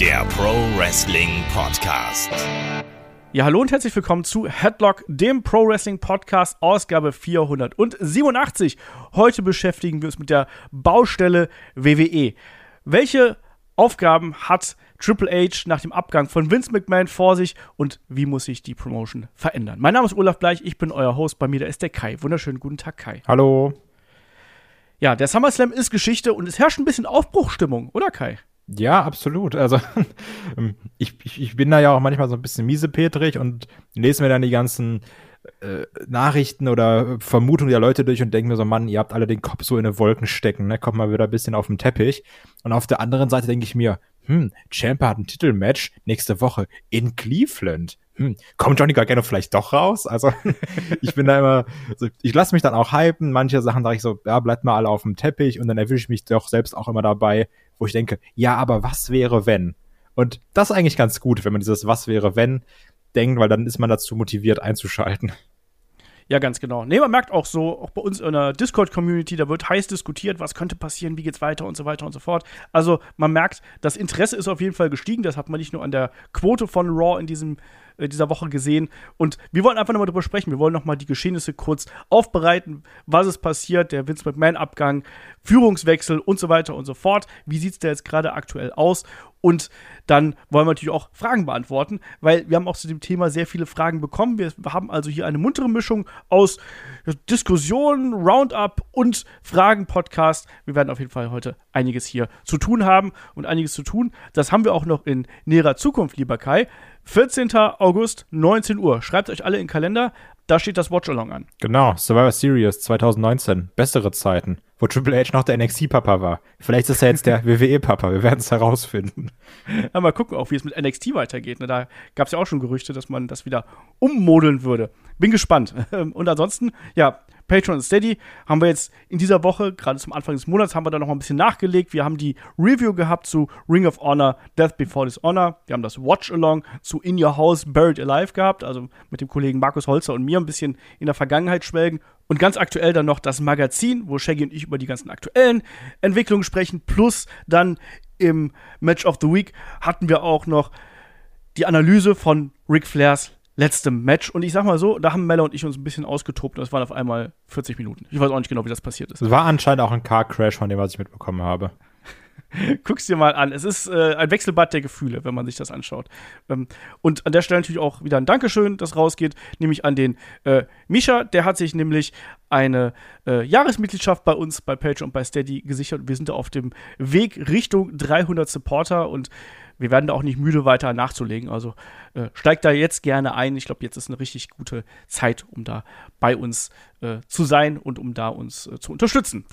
der Pro Wrestling Podcast. Ja, hallo und herzlich willkommen zu Headlock, dem Pro Wrestling Podcast, Ausgabe 487. Heute beschäftigen wir uns mit der Baustelle WWE. Welche Aufgaben hat Triple H nach dem Abgang von Vince McMahon vor sich und wie muss sich die Promotion verändern? Mein Name ist Olaf Bleich, ich bin euer Host, bei mir da ist der Kai. Wunderschönen guten Tag, Kai. Hallo. Ja, der SummerSlam ist Geschichte und es herrscht ein bisschen Aufbruchstimmung, oder Kai? Ja, absolut. Also ich, ich, ich bin da ja auch manchmal so ein bisschen miesepetrig und lese mir dann die ganzen äh, Nachrichten oder Vermutungen der Leute durch und denke mir so, Mann, ihr habt alle den Kopf so in den Wolken stecken, ne? Kommt mal wieder ein bisschen auf den Teppich. Und auf der anderen Seite denke ich mir, hm, Champa hat ein Titelmatch nächste Woche in Cleveland. Hm, kommt Johnny Gargano vielleicht doch raus? Also ich bin da immer, also ich lasse mich dann auch hypen. Manche Sachen sage ich so, ja, bleibt mal alle auf dem Teppich und dann erwische ich mich doch selbst auch immer dabei, wo ich denke, ja, aber was wäre wenn? Und das ist eigentlich ganz gut, wenn man dieses Was wäre wenn denkt, weil dann ist man dazu motiviert einzuschalten. Ja, ganz genau. Nee, man merkt auch so, auch bei uns in der Discord-Community, da wird heiß diskutiert, was könnte passieren, wie geht's weiter und so weiter und so fort. Also man merkt, das Interesse ist auf jeden Fall gestiegen. Das hat man nicht nur an der Quote von Raw in diesem dieser Woche gesehen. Und wir wollen einfach nochmal drüber sprechen. Wir wollen nochmal die Geschehnisse kurz aufbereiten, was ist passiert, der Vince McMahon-Abgang, Führungswechsel und so weiter und so fort. Wie sieht es da jetzt gerade aktuell aus? Und dann wollen wir natürlich auch Fragen beantworten, weil wir haben auch zu dem Thema sehr viele Fragen bekommen. Wir haben also hier eine muntere Mischung aus Diskussionen, Roundup und Fragen-Podcast. Wir werden auf jeden Fall heute einiges hier zu tun haben und einiges zu tun. Das haben wir auch noch in näherer Zukunft, lieber Kai. 14. August, 19 Uhr. Schreibt euch alle in den Kalender. Da steht das Watch-Along an. Genau, Survivor Series 2019. Bessere Zeiten, wo Triple H noch der NXT-Papa war. Vielleicht ist er jetzt der WWE-Papa. Wir werden es herausfinden. Ja, mal gucken auch, wie es mit NXT weitergeht. Ne? Da gab es ja auch schon Gerüchte, dass man das wieder ummodeln würde. Bin gespannt. Und ansonsten, ja, Patreon und Steady haben wir jetzt in dieser Woche, gerade zum Anfang des Monats, haben wir da noch ein bisschen nachgelegt. Wir haben die Review gehabt zu Ring of Honor, Death Before Dishonor. Wir haben das Watch-Along zu In Your House, Buried Alive gehabt, also mit dem Kollegen Markus Holzer und mir ein bisschen in der Vergangenheit schwelgen. Und ganz aktuell dann noch das Magazin, wo Shaggy und ich über die ganzen aktuellen Entwicklungen sprechen. Plus dann im Match of the Week hatten wir auch noch die Analyse von Ric Flairs letztem Match. Und ich sag mal so, da haben Mella und ich uns ein bisschen ausgetobt und es waren auf einmal 40 Minuten. Ich weiß auch nicht genau, wie das passiert ist. Es war anscheinend auch ein Car Crash von dem, was ich mitbekommen habe. Guck's dir mal an. Es ist äh, ein Wechselbad der Gefühle, wenn man sich das anschaut. Ähm, und an der Stelle natürlich auch wieder ein Dankeschön, das rausgeht, nämlich an den äh, Misha. Der hat sich nämlich eine äh, Jahresmitgliedschaft bei uns, bei Patreon und bei Steady gesichert. Wir sind da auf dem Weg Richtung 300 Supporter und wir werden da auch nicht müde weiter nachzulegen. Also äh, steigt da jetzt gerne ein. Ich glaube, jetzt ist eine richtig gute Zeit, um da bei uns äh, zu sein und um da uns äh, zu unterstützen.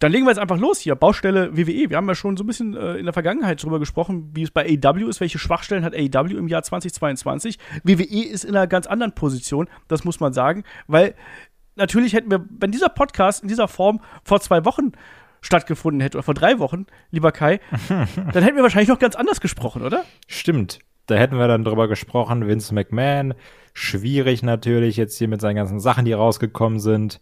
Dann legen wir jetzt einfach los hier. Baustelle WWE. Wir haben ja schon so ein bisschen äh, in der Vergangenheit darüber gesprochen, wie es bei AEW ist. Welche Schwachstellen hat AEW im Jahr 2022? WWE ist in einer ganz anderen Position, das muss man sagen, weil natürlich hätten wir, wenn dieser Podcast in dieser Form vor zwei Wochen stattgefunden hätte, oder vor drei Wochen, lieber Kai, dann hätten wir wahrscheinlich noch ganz anders gesprochen, oder? Stimmt. Da hätten wir dann drüber gesprochen, Vince McMahon, schwierig natürlich jetzt hier mit seinen ganzen Sachen, die rausgekommen sind.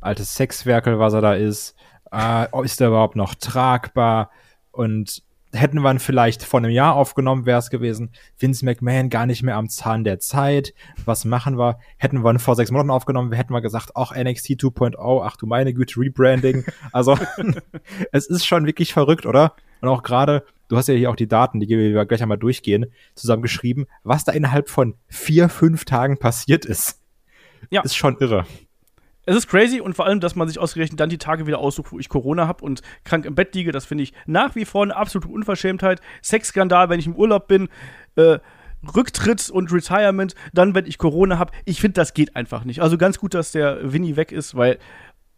Altes Sexwerkel, was er da ist. Äh, ist er überhaupt noch tragbar? Und hätten wir ihn vielleicht vor einem Jahr aufgenommen, wäre es gewesen. Vince McMahon gar nicht mehr am Zahn der Zeit. Was machen wir? Hätten wir ihn vor sechs Monaten aufgenommen, hätten wir gesagt, ach, NXT 2.0, ach du meine Güte, Rebranding. Also, es ist schon wirklich verrückt, oder? Und auch gerade, du hast ja hier auch die Daten, die wir gleich einmal durchgehen, zusammengeschrieben, was da innerhalb von vier, fünf Tagen passiert ist. Ja. Ist schon irre. Es ist crazy und vor allem, dass man sich ausgerechnet dann die Tage wieder aussucht, wo ich Corona habe und krank im Bett liege. Das finde ich nach wie vor eine absolute Unverschämtheit. Sexskandal, wenn ich im Urlaub bin. Äh, Rücktritt und Retirement, dann, wenn ich Corona habe. Ich finde, das geht einfach nicht. Also ganz gut, dass der Winnie weg ist, weil,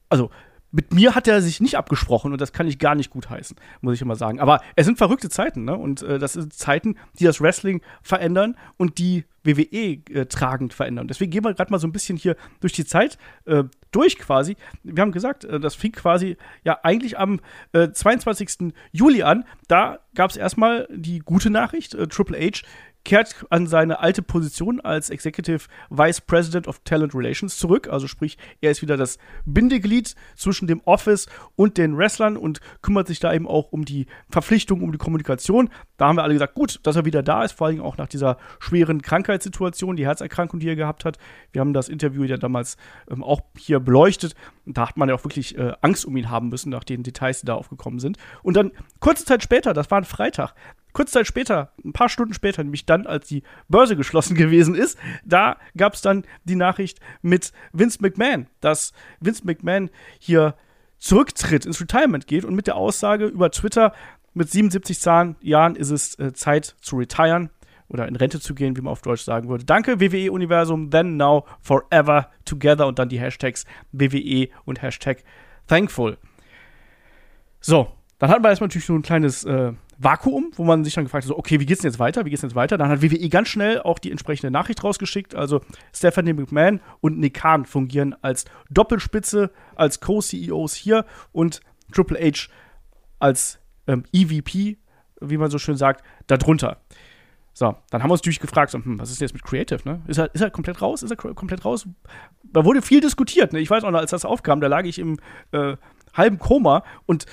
also mit mir hat er sich nicht abgesprochen und das kann ich gar nicht gut heißen, muss ich immer sagen. Aber es sind verrückte Zeiten, ne? Und äh, das sind Zeiten, die das Wrestling verändern und die WWE äh, tragend verändern. Deswegen gehen wir gerade mal so ein bisschen hier durch die Zeit äh, durch quasi. Wir haben gesagt, äh, das fing quasi ja eigentlich am 22. Äh, Juli an. Da gab es erstmal die gute Nachricht. Äh, Triple H kehrt an seine alte Position als Executive Vice President of Talent Relations zurück. Also sprich, er ist wieder das Bindeglied zwischen dem Office und den Wrestlern und kümmert sich da eben auch um die Verpflichtung, um die Kommunikation. Da haben wir alle gesagt, gut, dass er wieder da ist, vor allem auch nach dieser schweren Krankheitssituation, die Herzerkrankung, die er gehabt hat. Wir haben das Interview ja damals ähm, auch hier beleuchtet. Und da hat man ja auch wirklich äh, Angst um ihn haben müssen, nach den Details, die da aufgekommen sind. Und dann kurze Zeit später, das war ein Freitag, kurze Zeit später, ein paar Stunden später, nämlich dann, als die Börse geschlossen gewesen ist, da gab es dann die Nachricht mit Vince McMahon, dass Vince McMahon hier zurücktritt, ins Retirement geht und mit der Aussage über Twitter, mit 77 Jahren ist es äh, Zeit zu retiren oder in Rente zu gehen, wie man auf Deutsch sagen würde. Danke, WWE-Universum, then, now, forever, together und dann die Hashtags WWE und Hashtag thankful. So, dann hatten wir erstmal natürlich so ein kleines äh, Vakuum, wo man sich dann gefragt hat, so, okay, wie geht's denn jetzt weiter? Wie geht's denn jetzt weiter? Dann hat WWE ganz schnell auch die entsprechende Nachricht rausgeschickt. Also Stephanie McMahon und Nick Khan fungieren als Doppelspitze, als Co-CEOs hier und Triple H als ähm, EVP, wie man so schön sagt, darunter. So, dann haben wir uns natürlich gefragt, so, hm, was ist denn jetzt mit Creative, ne? Ist er, ist er komplett raus? Ist er komplett raus? Da wurde viel diskutiert, ne? Ich weiß auch noch, als das aufkam, da lag ich im äh, halben Koma und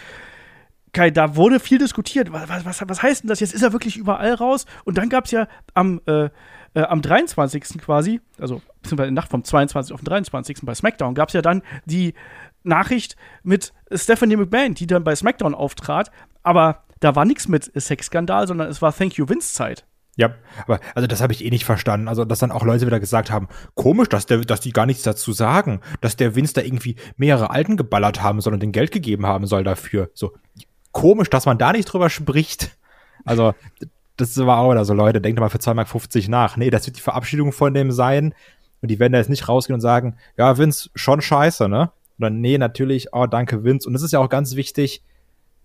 Kai, da wurde viel diskutiert. Was, was, was heißt denn das jetzt? Ist er wirklich überall raus? Und dann gab es ja am, äh, äh, am 23. quasi, also beziehungsweise in der Nacht vom 22. auf den 23. bei SmackDown, gab es ja dann die Nachricht mit Stephanie McMahon, die dann bei SmackDown auftrat. Aber da war nichts mit Sexskandal, sondern es war Thank You Vince Zeit. Ja, aber also das habe ich eh nicht verstanden. Also, dass dann auch Leute wieder gesagt haben, komisch, dass der, dass die gar nichts dazu sagen, dass der Vince da irgendwie mehrere Alten geballert haben und den Geld gegeben haben soll dafür. So, komisch, dass man da nicht drüber spricht. Also, das war auch wieder so, Leute, denkt mal für 2,50 Mark nach. Nee, das wird die Verabschiedung von dem sein. Und die werden da jetzt nicht rausgehen und sagen, ja, Vince, schon scheiße, ne? Oder nee, natürlich, oh, danke, Vince. Und das ist ja auch ganz wichtig,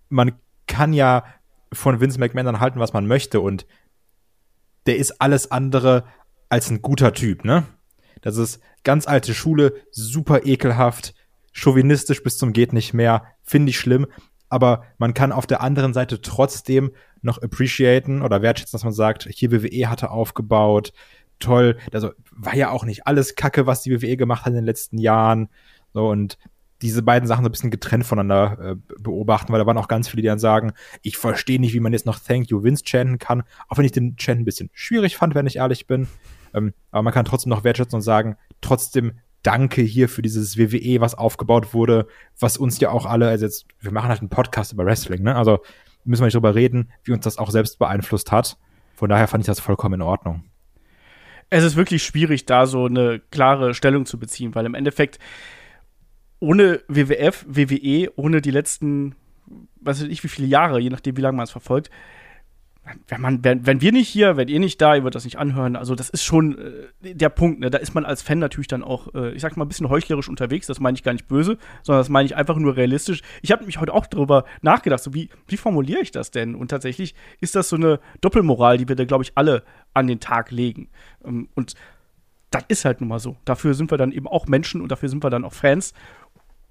man kann ja von Vince McMahon dann halten, was man möchte. Und der ist alles andere als ein guter Typ, ne? Das ist ganz alte Schule, super ekelhaft, chauvinistisch bis zum geht nicht mehr, finde ich schlimm aber man kann auf der anderen Seite trotzdem noch appreciaten oder wertschätzen, dass man sagt, hier WWE hatte aufgebaut, toll, also war ja auch nicht alles Kacke, was die WWE gemacht hat in den letzten Jahren, so und diese beiden Sachen so ein bisschen getrennt voneinander äh, beobachten, weil da waren auch ganz viele, die dann sagen, ich verstehe nicht, wie man jetzt noch Thank You Vince chanten kann, auch wenn ich den Chant ein bisschen schwierig fand, wenn ich ehrlich bin. Ähm, aber man kann trotzdem noch wertschätzen und sagen, trotzdem Danke hier für dieses WWE, was aufgebaut wurde, was uns ja auch alle, also jetzt, wir machen halt einen Podcast über Wrestling, ne? Also müssen wir nicht drüber reden, wie uns das auch selbst beeinflusst hat. Von daher fand ich das vollkommen in Ordnung. Es ist wirklich schwierig, da so eine klare Stellung zu beziehen, weil im Endeffekt ohne WWF, WWE, ohne die letzten, weiß ich wie viele Jahre, je nachdem, wie lange man es verfolgt, wenn, man, wenn, wenn wir nicht hier, wenn ihr nicht da, ihr würdet das nicht anhören. Also, das ist schon äh, der Punkt. Ne? Da ist man als Fan natürlich dann auch, äh, ich sag mal, ein bisschen heuchlerisch unterwegs. Das meine ich gar nicht böse, sondern das meine ich einfach nur realistisch. Ich habe mich heute auch darüber nachgedacht, so wie, wie formuliere ich das denn? Und tatsächlich ist das so eine Doppelmoral, die wir da, glaube ich, alle an den Tag legen. Ähm, und das ist halt nun mal so. Dafür sind wir dann eben auch Menschen und dafür sind wir dann auch Fans.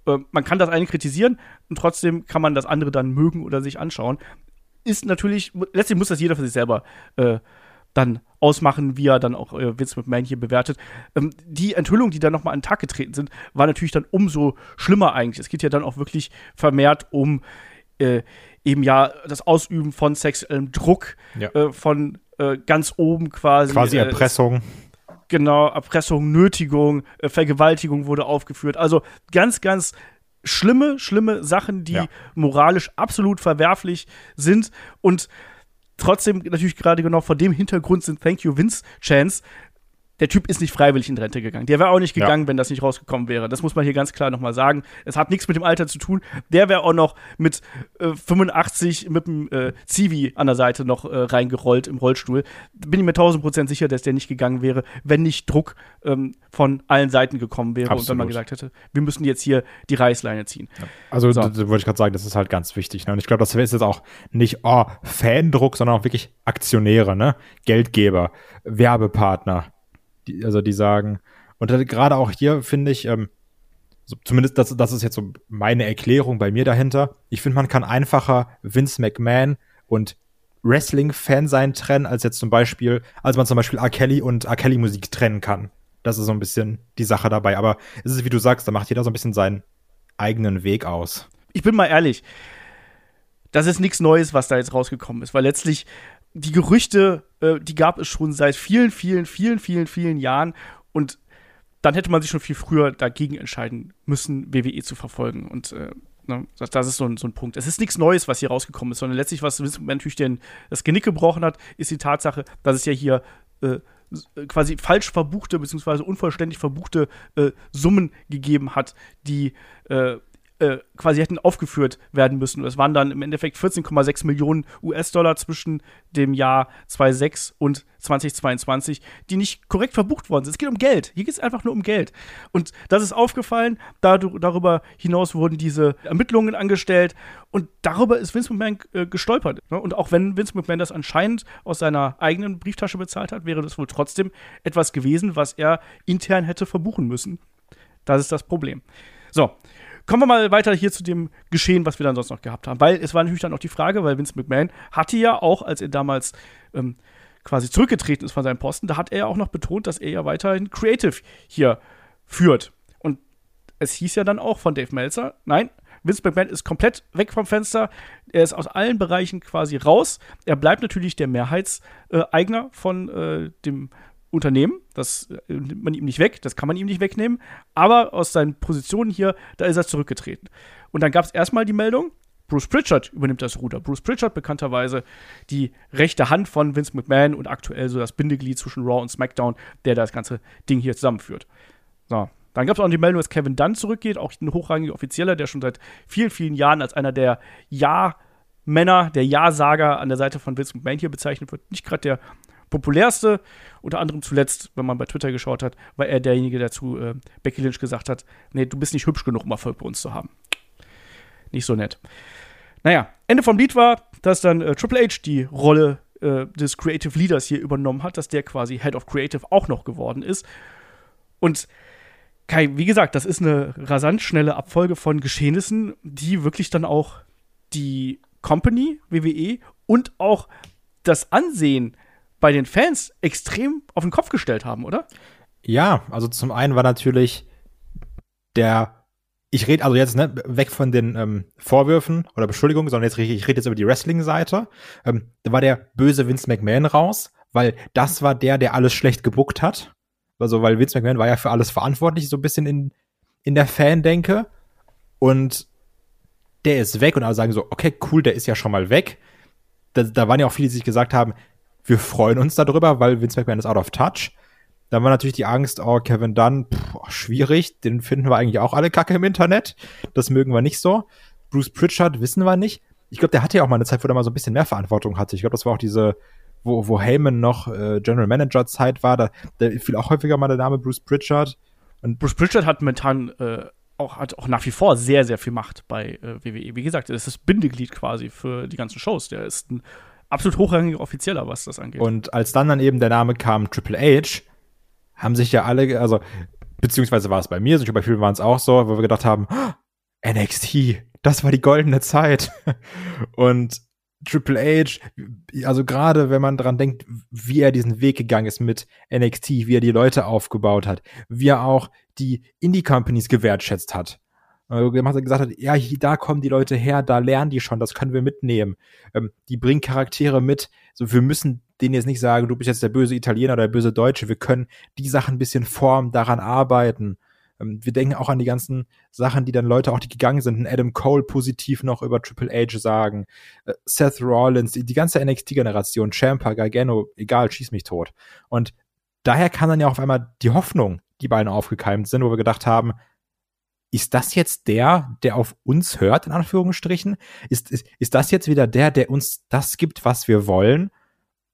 Äh, man kann das eine kritisieren und trotzdem kann man das andere dann mögen oder sich anschauen ist natürlich, letztlich muss das jeder für sich selber äh, dann ausmachen, wie er dann auch äh, Vince McMahon hier bewertet. Ähm, die Enthüllungen, die dann nochmal an den Tag getreten sind, war natürlich dann umso schlimmer eigentlich. Es geht ja dann auch wirklich vermehrt um äh, eben ja das Ausüben von sexuellem Druck, ja. äh, von äh, ganz oben quasi. Quasi äh, Erpressung. Genau, Erpressung, Nötigung, äh, Vergewaltigung wurde aufgeführt. Also ganz, ganz schlimme, schlimme Sachen, die ja. moralisch absolut verwerflich sind und trotzdem natürlich gerade genau vor dem Hintergrund sind Thank You Vince Chance der Typ ist nicht freiwillig in Rente gegangen. Der wäre auch nicht gegangen, ja. wenn das nicht rausgekommen wäre. Das muss man hier ganz klar nochmal sagen. Es hat nichts mit dem Alter zu tun. Der wäre auch noch mit äh, 85 mit dem äh, Zivi an der Seite noch äh, reingerollt im Rollstuhl. Bin ich mir 1000 Prozent sicher, dass der nicht gegangen wäre, wenn nicht Druck ähm, von allen Seiten gekommen wäre Absolut. und wenn man gesagt hätte, wir müssen jetzt hier die Reißleine ziehen. Ja. Also, so. wollte ich gerade sagen, das ist halt ganz wichtig. Ne? Und ich glaube, das ist jetzt auch nicht oh, Fandruck, sondern auch wirklich Aktionäre, ne? Geldgeber, Werbepartner die, also die sagen, und gerade auch hier finde ich, ähm, so, zumindest das, das ist jetzt so meine Erklärung bei mir dahinter. Ich finde, man kann einfacher Vince McMahon und Wrestling-Fan sein trennen, als jetzt zum Beispiel, als man zum Beispiel R. Kelly und R. Kelly Musik trennen kann. Das ist so ein bisschen die Sache dabei. Aber es ist, wie du sagst, da macht jeder so ein bisschen seinen eigenen Weg aus. Ich bin mal ehrlich, das ist nichts Neues, was da jetzt rausgekommen ist, weil letztlich die Gerüchte, äh, die gab es schon seit vielen, vielen, vielen, vielen, vielen Jahren und dann hätte man sich schon viel früher dagegen entscheiden müssen, WWE zu verfolgen. Und äh, ne, das, das, ist so ein, so ein Punkt. Es ist nichts Neues, was hier rausgekommen ist, sondern letztlich, was natürlich den, das Genick gebrochen hat, ist die Tatsache, dass es ja hier äh, quasi falsch verbuchte bzw. unvollständig verbuchte äh, Summen gegeben hat, die äh, quasi hätten aufgeführt werden müssen. Es waren dann im Endeffekt 14,6 Millionen US-Dollar zwischen dem Jahr 2006 und 2022, die nicht korrekt verbucht worden sind. Es geht um Geld. Hier geht es einfach nur um Geld. Und das ist aufgefallen. darüber hinaus wurden diese Ermittlungen angestellt. Und darüber ist Vince McMahon äh, gestolpert. Ne? Und auch wenn Vince McMahon das anscheinend aus seiner eigenen Brieftasche bezahlt hat, wäre das wohl trotzdem etwas gewesen, was er intern hätte verbuchen müssen. Das ist das Problem. So, Kommen wir mal weiter hier zu dem Geschehen, was wir dann sonst noch gehabt haben. Weil es war natürlich dann auch die Frage, weil Vince McMahon hatte ja auch, als er damals ähm, quasi zurückgetreten ist von seinem Posten, da hat er ja auch noch betont, dass er ja weiterhin Creative hier führt. Und es hieß ja dann auch von Dave Meltzer, nein, Vince McMahon ist komplett weg vom Fenster. Er ist aus allen Bereichen quasi raus. Er bleibt natürlich der Mehrheitseigner von äh, dem Unternehmen. Das äh, nimmt man ihm nicht weg, das kann man ihm nicht wegnehmen. Aber aus seinen Positionen hier, da ist er zurückgetreten. Und dann gab es erstmal die Meldung, Bruce Pritchard übernimmt das Ruder. Bruce Pritchard, bekannterweise die rechte Hand von Vince McMahon und aktuell so das Bindeglied zwischen Raw und SmackDown, der das ganze Ding hier zusammenführt. So. Dann gab es auch die Meldung, dass Kevin Dunn zurückgeht, auch ein hochrangiger Offizieller, der schon seit vielen, vielen Jahren als einer der Ja-Männer, der Ja-Sager an der Seite von Vince McMahon hier bezeichnet wird. Nicht gerade der populärste. Unter anderem zuletzt, wenn man bei Twitter geschaut hat, war er derjenige, der zu äh, Becky Lynch gesagt hat: Nee, du bist nicht hübsch genug, um Erfolg bei uns zu haben. Nicht so nett. Naja, Ende vom Lied war, dass dann äh, Triple H die Rolle äh, des Creative Leaders hier übernommen hat, dass der quasi Head of Creative auch noch geworden ist. Und Kai, wie gesagt, das ist eine rasant schnelle Abfolge von Geschehnissen, die wirklich dann auch die Company, WWE und auch das Ansehen bei den Fans extrem auf den Kopf gestellt haben, oder? Ja, also zum einen war natürlich der, ich rede also jetzt ne, weg von den ähm, Vorwürfen oder Beschuldigungen, sondern jetzt ich rede jetzt über die Wrestling-Seite. Ähm, da war der böse Vince McMahon raus, weil das war der, der alles schlecht gebuckt hat. Also, weil Vince McMahon war ja für alles verantwortlich, so ein bisschen in, in der Fandenke. Und der ist weg und alle sagen so, okay, cool, der ist ja schon mal weg. Da, da waren ja auch viele, die sich gesagt haben, wir freuen uns darüber, weil Vince McMahon ist out of touch. Dann war natürlich die Angst, oh, Kevin Dunn, pff, schwierig, den finden wir eigentlich auch alle kacke im Internet. Das mögen wir nicht so. Bruce Pritchard wissen wir nicht. Ich glaube, der hatte ja auch mal eine Zeit, wo er mal so ein bisschen mehr Verantwortung hatte. Ich glaube, das war auch diese, wo, wo Heyman noch äh, General Manager Zeit war. Da, da fiel auch häufiger mal der Name Bruce Pritchard. Und Bruce Pritchard hat momentan äh, auch, hat auch nach wie vor sehr, sehr viel Macht bei äh, WWE. Wie gesagt, er ist das Bindeglied quasi für die ganzen Shows. Der ist ein absolut hochrangiger Offizieller, was das angeht. Und als dann dann eben der Name kam Triple H, haben sich ja alle, also beziehungsweise war es bei mir, bei vielen waren es auch so, wo wir gedacht haben, oh, NXT, das war die goldene Zeit. Und Triple H, also gerade wenn man dran denkt, wie er diesen Weg gegangen ist mit NXT, wie er die Leute aufgebaut hat, wie er auch die Indie-Companies gewertschätzt hat gesagt hat, ja, da kommen die Leute her, da lernen die schon, das können wir mitnehmen. Ähm, die bringen Charaktere mit. So, wir müssen denen jetzt nicht sagen, du bist jetzt der böse Italiener oder der böse Deutsche. Wir können die Sachen ein bisschen formen, daran arbeiten. Ähm, wir denken auch an die ganzen Sachen, die dann Leute auch, die gegangen sind, Adam Cole positiv noch über Triple H sagen, äh, Seth Rollins, die, die ganze NXT-Generation, Champa, Gargano, egal, schieß mich tot. Und daher kann dann ja auf einmal die Hoffnung, die beiden aufgekeimt sind, wo wir gedacht haben, ist das jetzt der, der auf uns hört, in Anführungsstrichen? Ist, ist, ist das jetzt wieder der, der uns das gibt, was wir wollen?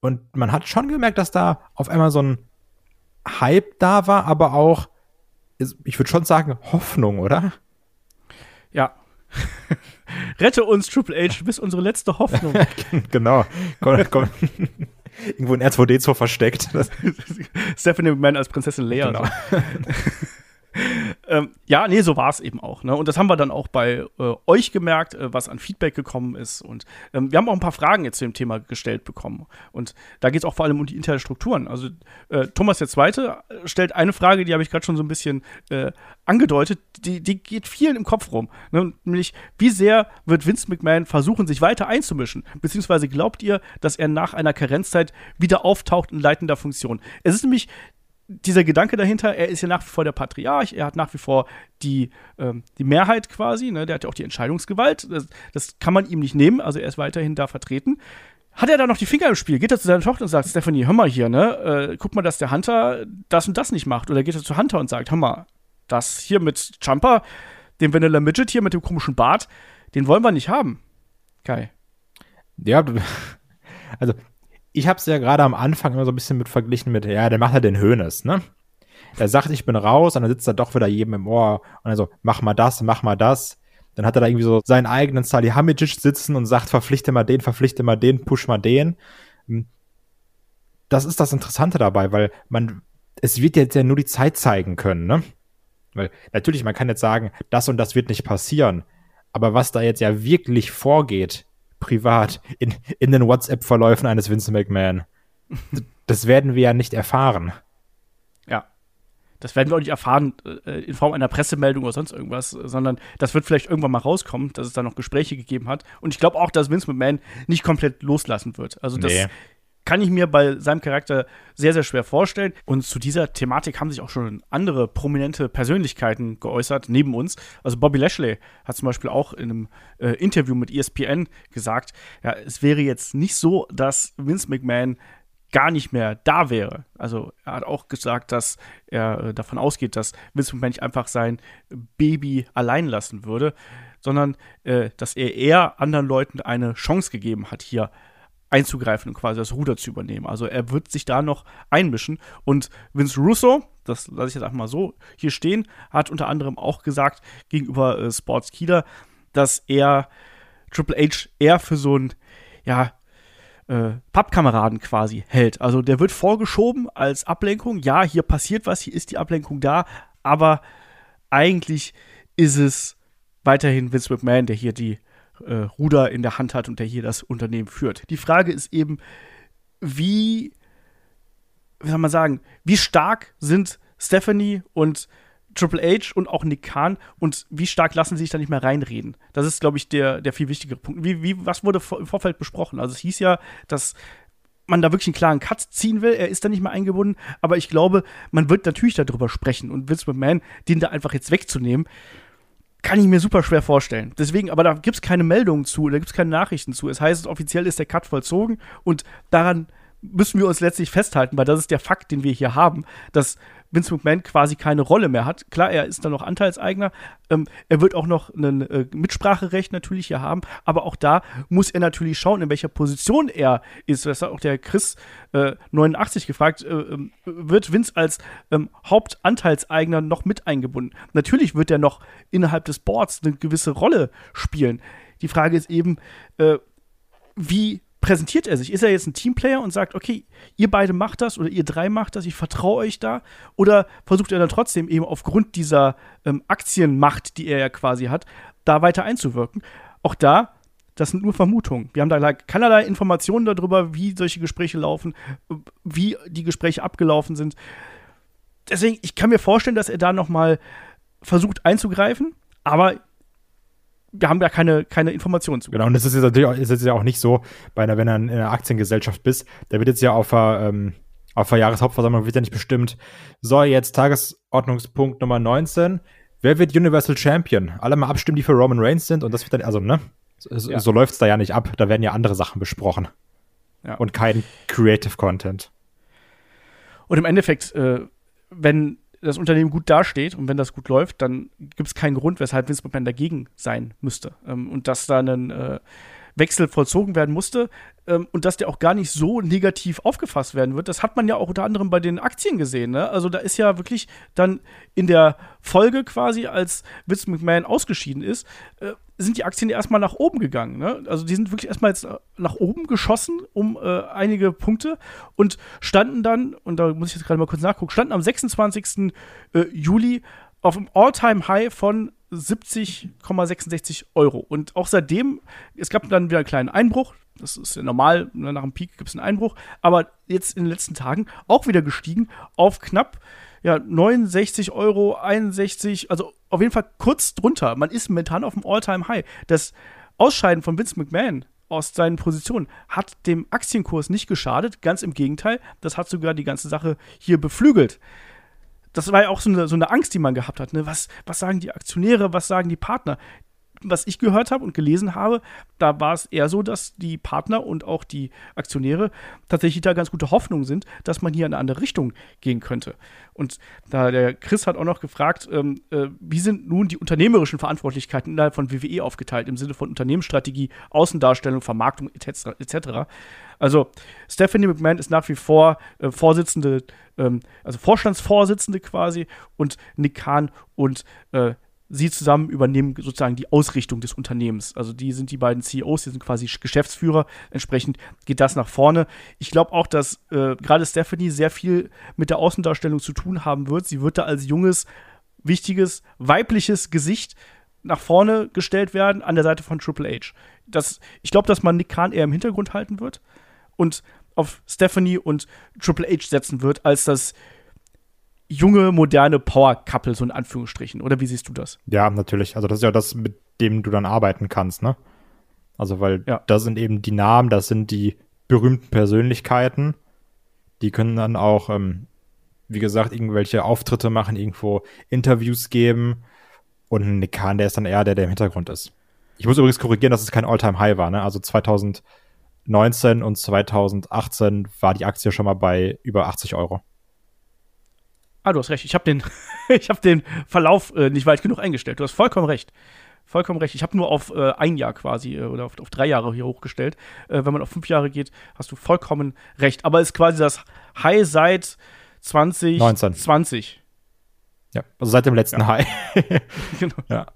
Und man hat schon gemerkt, dass da auf einmal so ein Hype da war, aber auch, ich würde schon sagen, Hoffnung, oder? Ja. Rette uns, Triple H, du bist unsere letzte Hoffnung. genau. Komm, komm. Irgendwo in R2D2 versteckt. Stephanie McMahon als Prinzessin Leia. Genau. Ähm, ja, nee, so war es eben auch. Ne? Und das haben wir dann auch bei äh, euch gemerkt, äh, was an Feedback gekommen ist. Und ähm, wir haben auch ein paar Fragen jetzt zu dem Thema gestellt bekommen. Und da geht es auch vor allem um die internen Strukturen. Also äh, Thomas der Zweite stellt eine Frage, die habe ich gerade schon so ein bisschen äh, angedeutet, die, die geht vielen im Kopf rum. Ne? Nämlich, wie sehr wird Vince McMahon versuchen, sich weiter einzumischen? Beziehungsweise glaubt ihr, dass er nach einer Karenzzeit wieder auftaucht in leitender Funktion? Es ist nämlich dieser Gedanke dahinter, er ist ja nach wie vor der Patriarch, er hat nach wie vor die, ähm, die Mehrheit quasi, ne? der hat ja auch die Entscheidungsgewalt, das, das, kann man ihm nicht nehmen, also er ist weiterhin da vertreten. Hat er da noch die Finger im Spiel? Geht er zu seiner Tochter und sagt, Stephanie, hör mal hier, ne? Äh, guck mal, dass der Hunter das und das nicht macht. Oder geht er zu Hunter und sagt, hör mal, das hier mit Jumper, den Vanilla Midget hier mit dem komischen Bart, den wollen wir nicht haben. Kai. Ja, also ich habe es ja gerade am Anfang immer so ein bisschen mit verglichen mit, ja, der macht ja den Hönes, ne? Er sagt, ich bin raus und dann sitzt da doch wieder jedem im Ohr und dann so, mach mal das, mach mal das. Dann hat er da irgendwie so seinen eigenen Salihamidzic sitzen und sagt, verpflichte mal den, verpflichte mal den, push mal den. Hm. Das ist das Interessante dabei, weil man, es wird jetzt ja nur die Zeit zeigen können, ne? Weil natürlich, man kann jetzt sagen, das und das wird nicht passieren. Aber was da jetzt ja wirklich vorgeht, privat in, in den WhatsApp-Verläufen eines Vince McMahon. Das werden wir ja nicht erfahren. Ja. Das werden wir auch nicht erfahren äh, in Form einer Pressemeldung oder sonst irgendwas, sondern das wird vielleicht irgendwann mal rauskommen, dass es da noch Gespräche gegeben hat. Und ich glaube auch, dass Vince McMahon nicht komplett loslassen wird. Also das nee kann ich mir bei seinem Charakter sehr, sehr schwer vorstellen. Und zu dieser Thematik haben sich auch schon andere prominente Persönlichkeiten geäußert, neben uns. Also Bobby Lashley hat zum Beispiel auch in einem äh, Interview mit ESPN gesagt, ja, es wäre jetzt nicht so, dass Vince McMahon gar nicht mehr da wäre. Also er hat auch gesagt, dass er äh, davon ausgeht, dass Vince McMahon nicht einfach sein Baby allein lassen würde, sondern äh, dass er eher anderen Leuten eine Chance gegeben hat, hier einzugreifen und quasi das Ruder zu übernehmen. Also er wird sich da noch einmischen. Und Vince Russo, das lasse ich jetzt einfach mal so hier stehen, hat unter anderem auch gesagt gegenüber äh, Sports Kida, dass er Triple H eher für so ein, ja, äh, Pappkameraden quasi hält. Also der wird vorgeschoben als Ablenkung. Ja, hier passiert was, hier ist die Ablenkung da, aber eigentlich ist es weiterhin Vince McMahon, der hier die äh, Ruder in der Hand hat und der hier das Unternehmen führt. Die Frage ist eben, wie, wie soll man sagen, wie stark sind Stephanie und Triple H und auch Nick Khan und wie stark lassen sie sich da nicht mehr reinreden? Das ist, glaube ich, der, der viel wichtigere Punkt. Wie, wie, was wurde im Vorfeld besprochen? Also es hieß ja, dass man da wirklich einen klaren Cut ziehen will. Er ist da nicht mehr eingebunden, aber ich glaube, man wird natürlich darüber sprechen und Vince McMahon, den da einfach jetzt wegzunehmen, kann ich mir super schwer vorstellen. Deswegen, aber da gibt es keine Meldungen zu, da gibt es keine Nachrichten zu. Es heißt, offiziell ist der Cut vollzogen und daran müssen wir uns letztlich festhalten, weil das ist der Fakt, den wir hier haben, dass Vince McMahon quasi keine Rolle mehr hat. Klar, er ist dann noch Anteilseigner. Ähm, er wird auch noch ein äh, Mitspracherecht natürlich hier haben, aber auch da muss er natürlich schauen, in welcher Position er ist. Das hat auch der Chris äh, 89 gefragt. Äh, ähm, wird Vince als ähm, Hauptanteilseigner noch mit eingebunden? Natürlich wird er noch innerhalb des Boards eine gewisse Rolle spielen. Die Frage ist eben, äh, wie präsentiert er sich? Ist er jetzt ein Teamplayer und sagt, okay, ihr beide macht das oder ihr drei macht das, ich vertraue euch da? Oder versucht er dann trotzdem eben aufgrund dieser ähm, Aktienmacht, die er ja quasi hat, da weiter einzuwirken? Auch da, das sind nur Vermutungen. Wir haben da keinerlei Informationen darüber, wie solche Gespräche laufen, wie die Gespräche abgelaufen sind. Deswegen, ich kann mir vorstellen, dass er da noch mal versucht einzugreifen, aber wir haben ja keine, keine Informationen zu. Genau, und es ist jetzt natürlich auch, ist jetzt ja auch nicht so, bei einer, wenn du in einer Aktiengesellschaft bist, da wird jetzt ja auf der, ähm, auf der Jahreshauptversammlung wird ja nicht bestimmt, so, jetzt Tagesordnungspunkt Nummer 19, wer wird Universal Champion? Alle mal abstimmen, die für Roman Reigns sind und das wird dann, also, ne? So, ja. so läuft es da ja nicht ab, da werden ja andere Sachen besprochen. Ja. Und kein Creative Content. Und im Endeffekt, äh, wenn das Unternehmen gut dasteht und wenn das gut läuft, dann gibt es keinen Grund, weshalb Vince McMahon dagegen sein müsste. Ähm, und dass da ein äh, Wechsel vollzogen werden musste ähm, und dass der auch gar nicht so negativ aufgefasst werden wird, das hat man ja auch unter anderem bei den Aktien gesehen. Ne? Also da ist ja wirklich dann in der Folge quasi, als Vince McMahon ausgeschieden ist, äh, sind die Aktien erstmal nach oben gegangen. Ne? Also die sind wirklich erstmal jetzt nach oben geschossen um äh, einige Punkte und standen dann, und da muss ich jetzt gerade mal kurz nachgucken, standen am 26. Äh, Juli auf dem All-Time-High von 70,66 Euro. Und auch seitdem, es gab dann wieder einen kleinen Einbruch. Das ist ja normal, ne, nach dem Peak gibt es einen Einbruch. Aber jetzt in den letzten Tagen auch wieder gestiegen auf knapp ja, 69 Euro, 61, also auf jeden Fall kurz drunter. Man ist momentan auf dem All-Time-High. Das Ausscheiden von Vince McMahon aus seinen Positionen hat dem Aktienkurs nicht geschadet. Ganz im Gegenteil, das hat sogar die ganze Sache hier beflügelt das war ja auch so eine, so eine Angst, die man gehabt hat. Ne? Was, was sagen die Aktionäre, was sagen die Partner? Was ich gehört habe und gelesen habe, da war es eher so, dass die Partner und auch die Aktionäre tatsächlich da ganz gute Hoffnung sind, dass man hier in eine andere Richtung gehen könnte. Und da der Chris hat auch noch gefragt, ähm, äh, wie sind nun die unternehmerischen Verantwortlichkeiten innerhalb von WWE aufgeteilt, im Sinne von Unternehmensstrategie, Außendarstellung, Vermarktung etc. etc. Also Stephanie McMahon ist nach wie vor äh, Vorsitzende, ähm, also Vorstandsvorsitzende quasi und Nick Khan und äh, sie zusammen übernehmen sozusagen die Ausrichtung des Unternehmens. Also die sind die beiden CEOs, die sind quasi Geschäftsführer. Entsprechend geht das nach vorne. Ich glaube auch, dass äh, gerade Stephanie sehr viel mit der Außendarstellung zu tun haben wird. Sie wird da als junges, wichtiges, weibliches Gesicht nach vorne gestellt werden an der Seite von Triple H. Das, ich glaube, dass man Nick Khan eher im Hintergrund halten wird und auf Stephanie und Triple H setzen wird, als das junge, moderne Power-Couple, so in Anführungsstrichen. Oder wie siehst du das? Ja, natürlich. Also, das ist ja das, mit dem du dann arbeiten kannst, ne? Also, weil ja. das sind eben die Namen, das sind die berühmten Persönlichkeiten. Die können dann auch, ähm, wie gesagt, irgendwelche Auftritte machen, irgendwo Interviews geben. Und Nick Khan, der ist dann eher der, der im Hintergrund ist. Ich muss übrigens korrigieren, dass es kein All-Time-High war, ne? Also 2000 2019 und 2018 war die Aktie schon mal bei über 80 Euro. Ah, du hast recht. Ich habe den, hab den Verlauf äh, nicht weit genug eingestellt. Du hast vollkommen recht. Vollkommen recht. Ich habe nur auf äh, ein Jahr quasi äh, oder auf, auf, drei Jahre hier hochgestellt. Äh, wenn man auf fünf Jahre geht, hast du vollkommen recht. Aber es ist quasi das High seit 2020. Ja, also seit dem letzten ja. High. genau. Ja.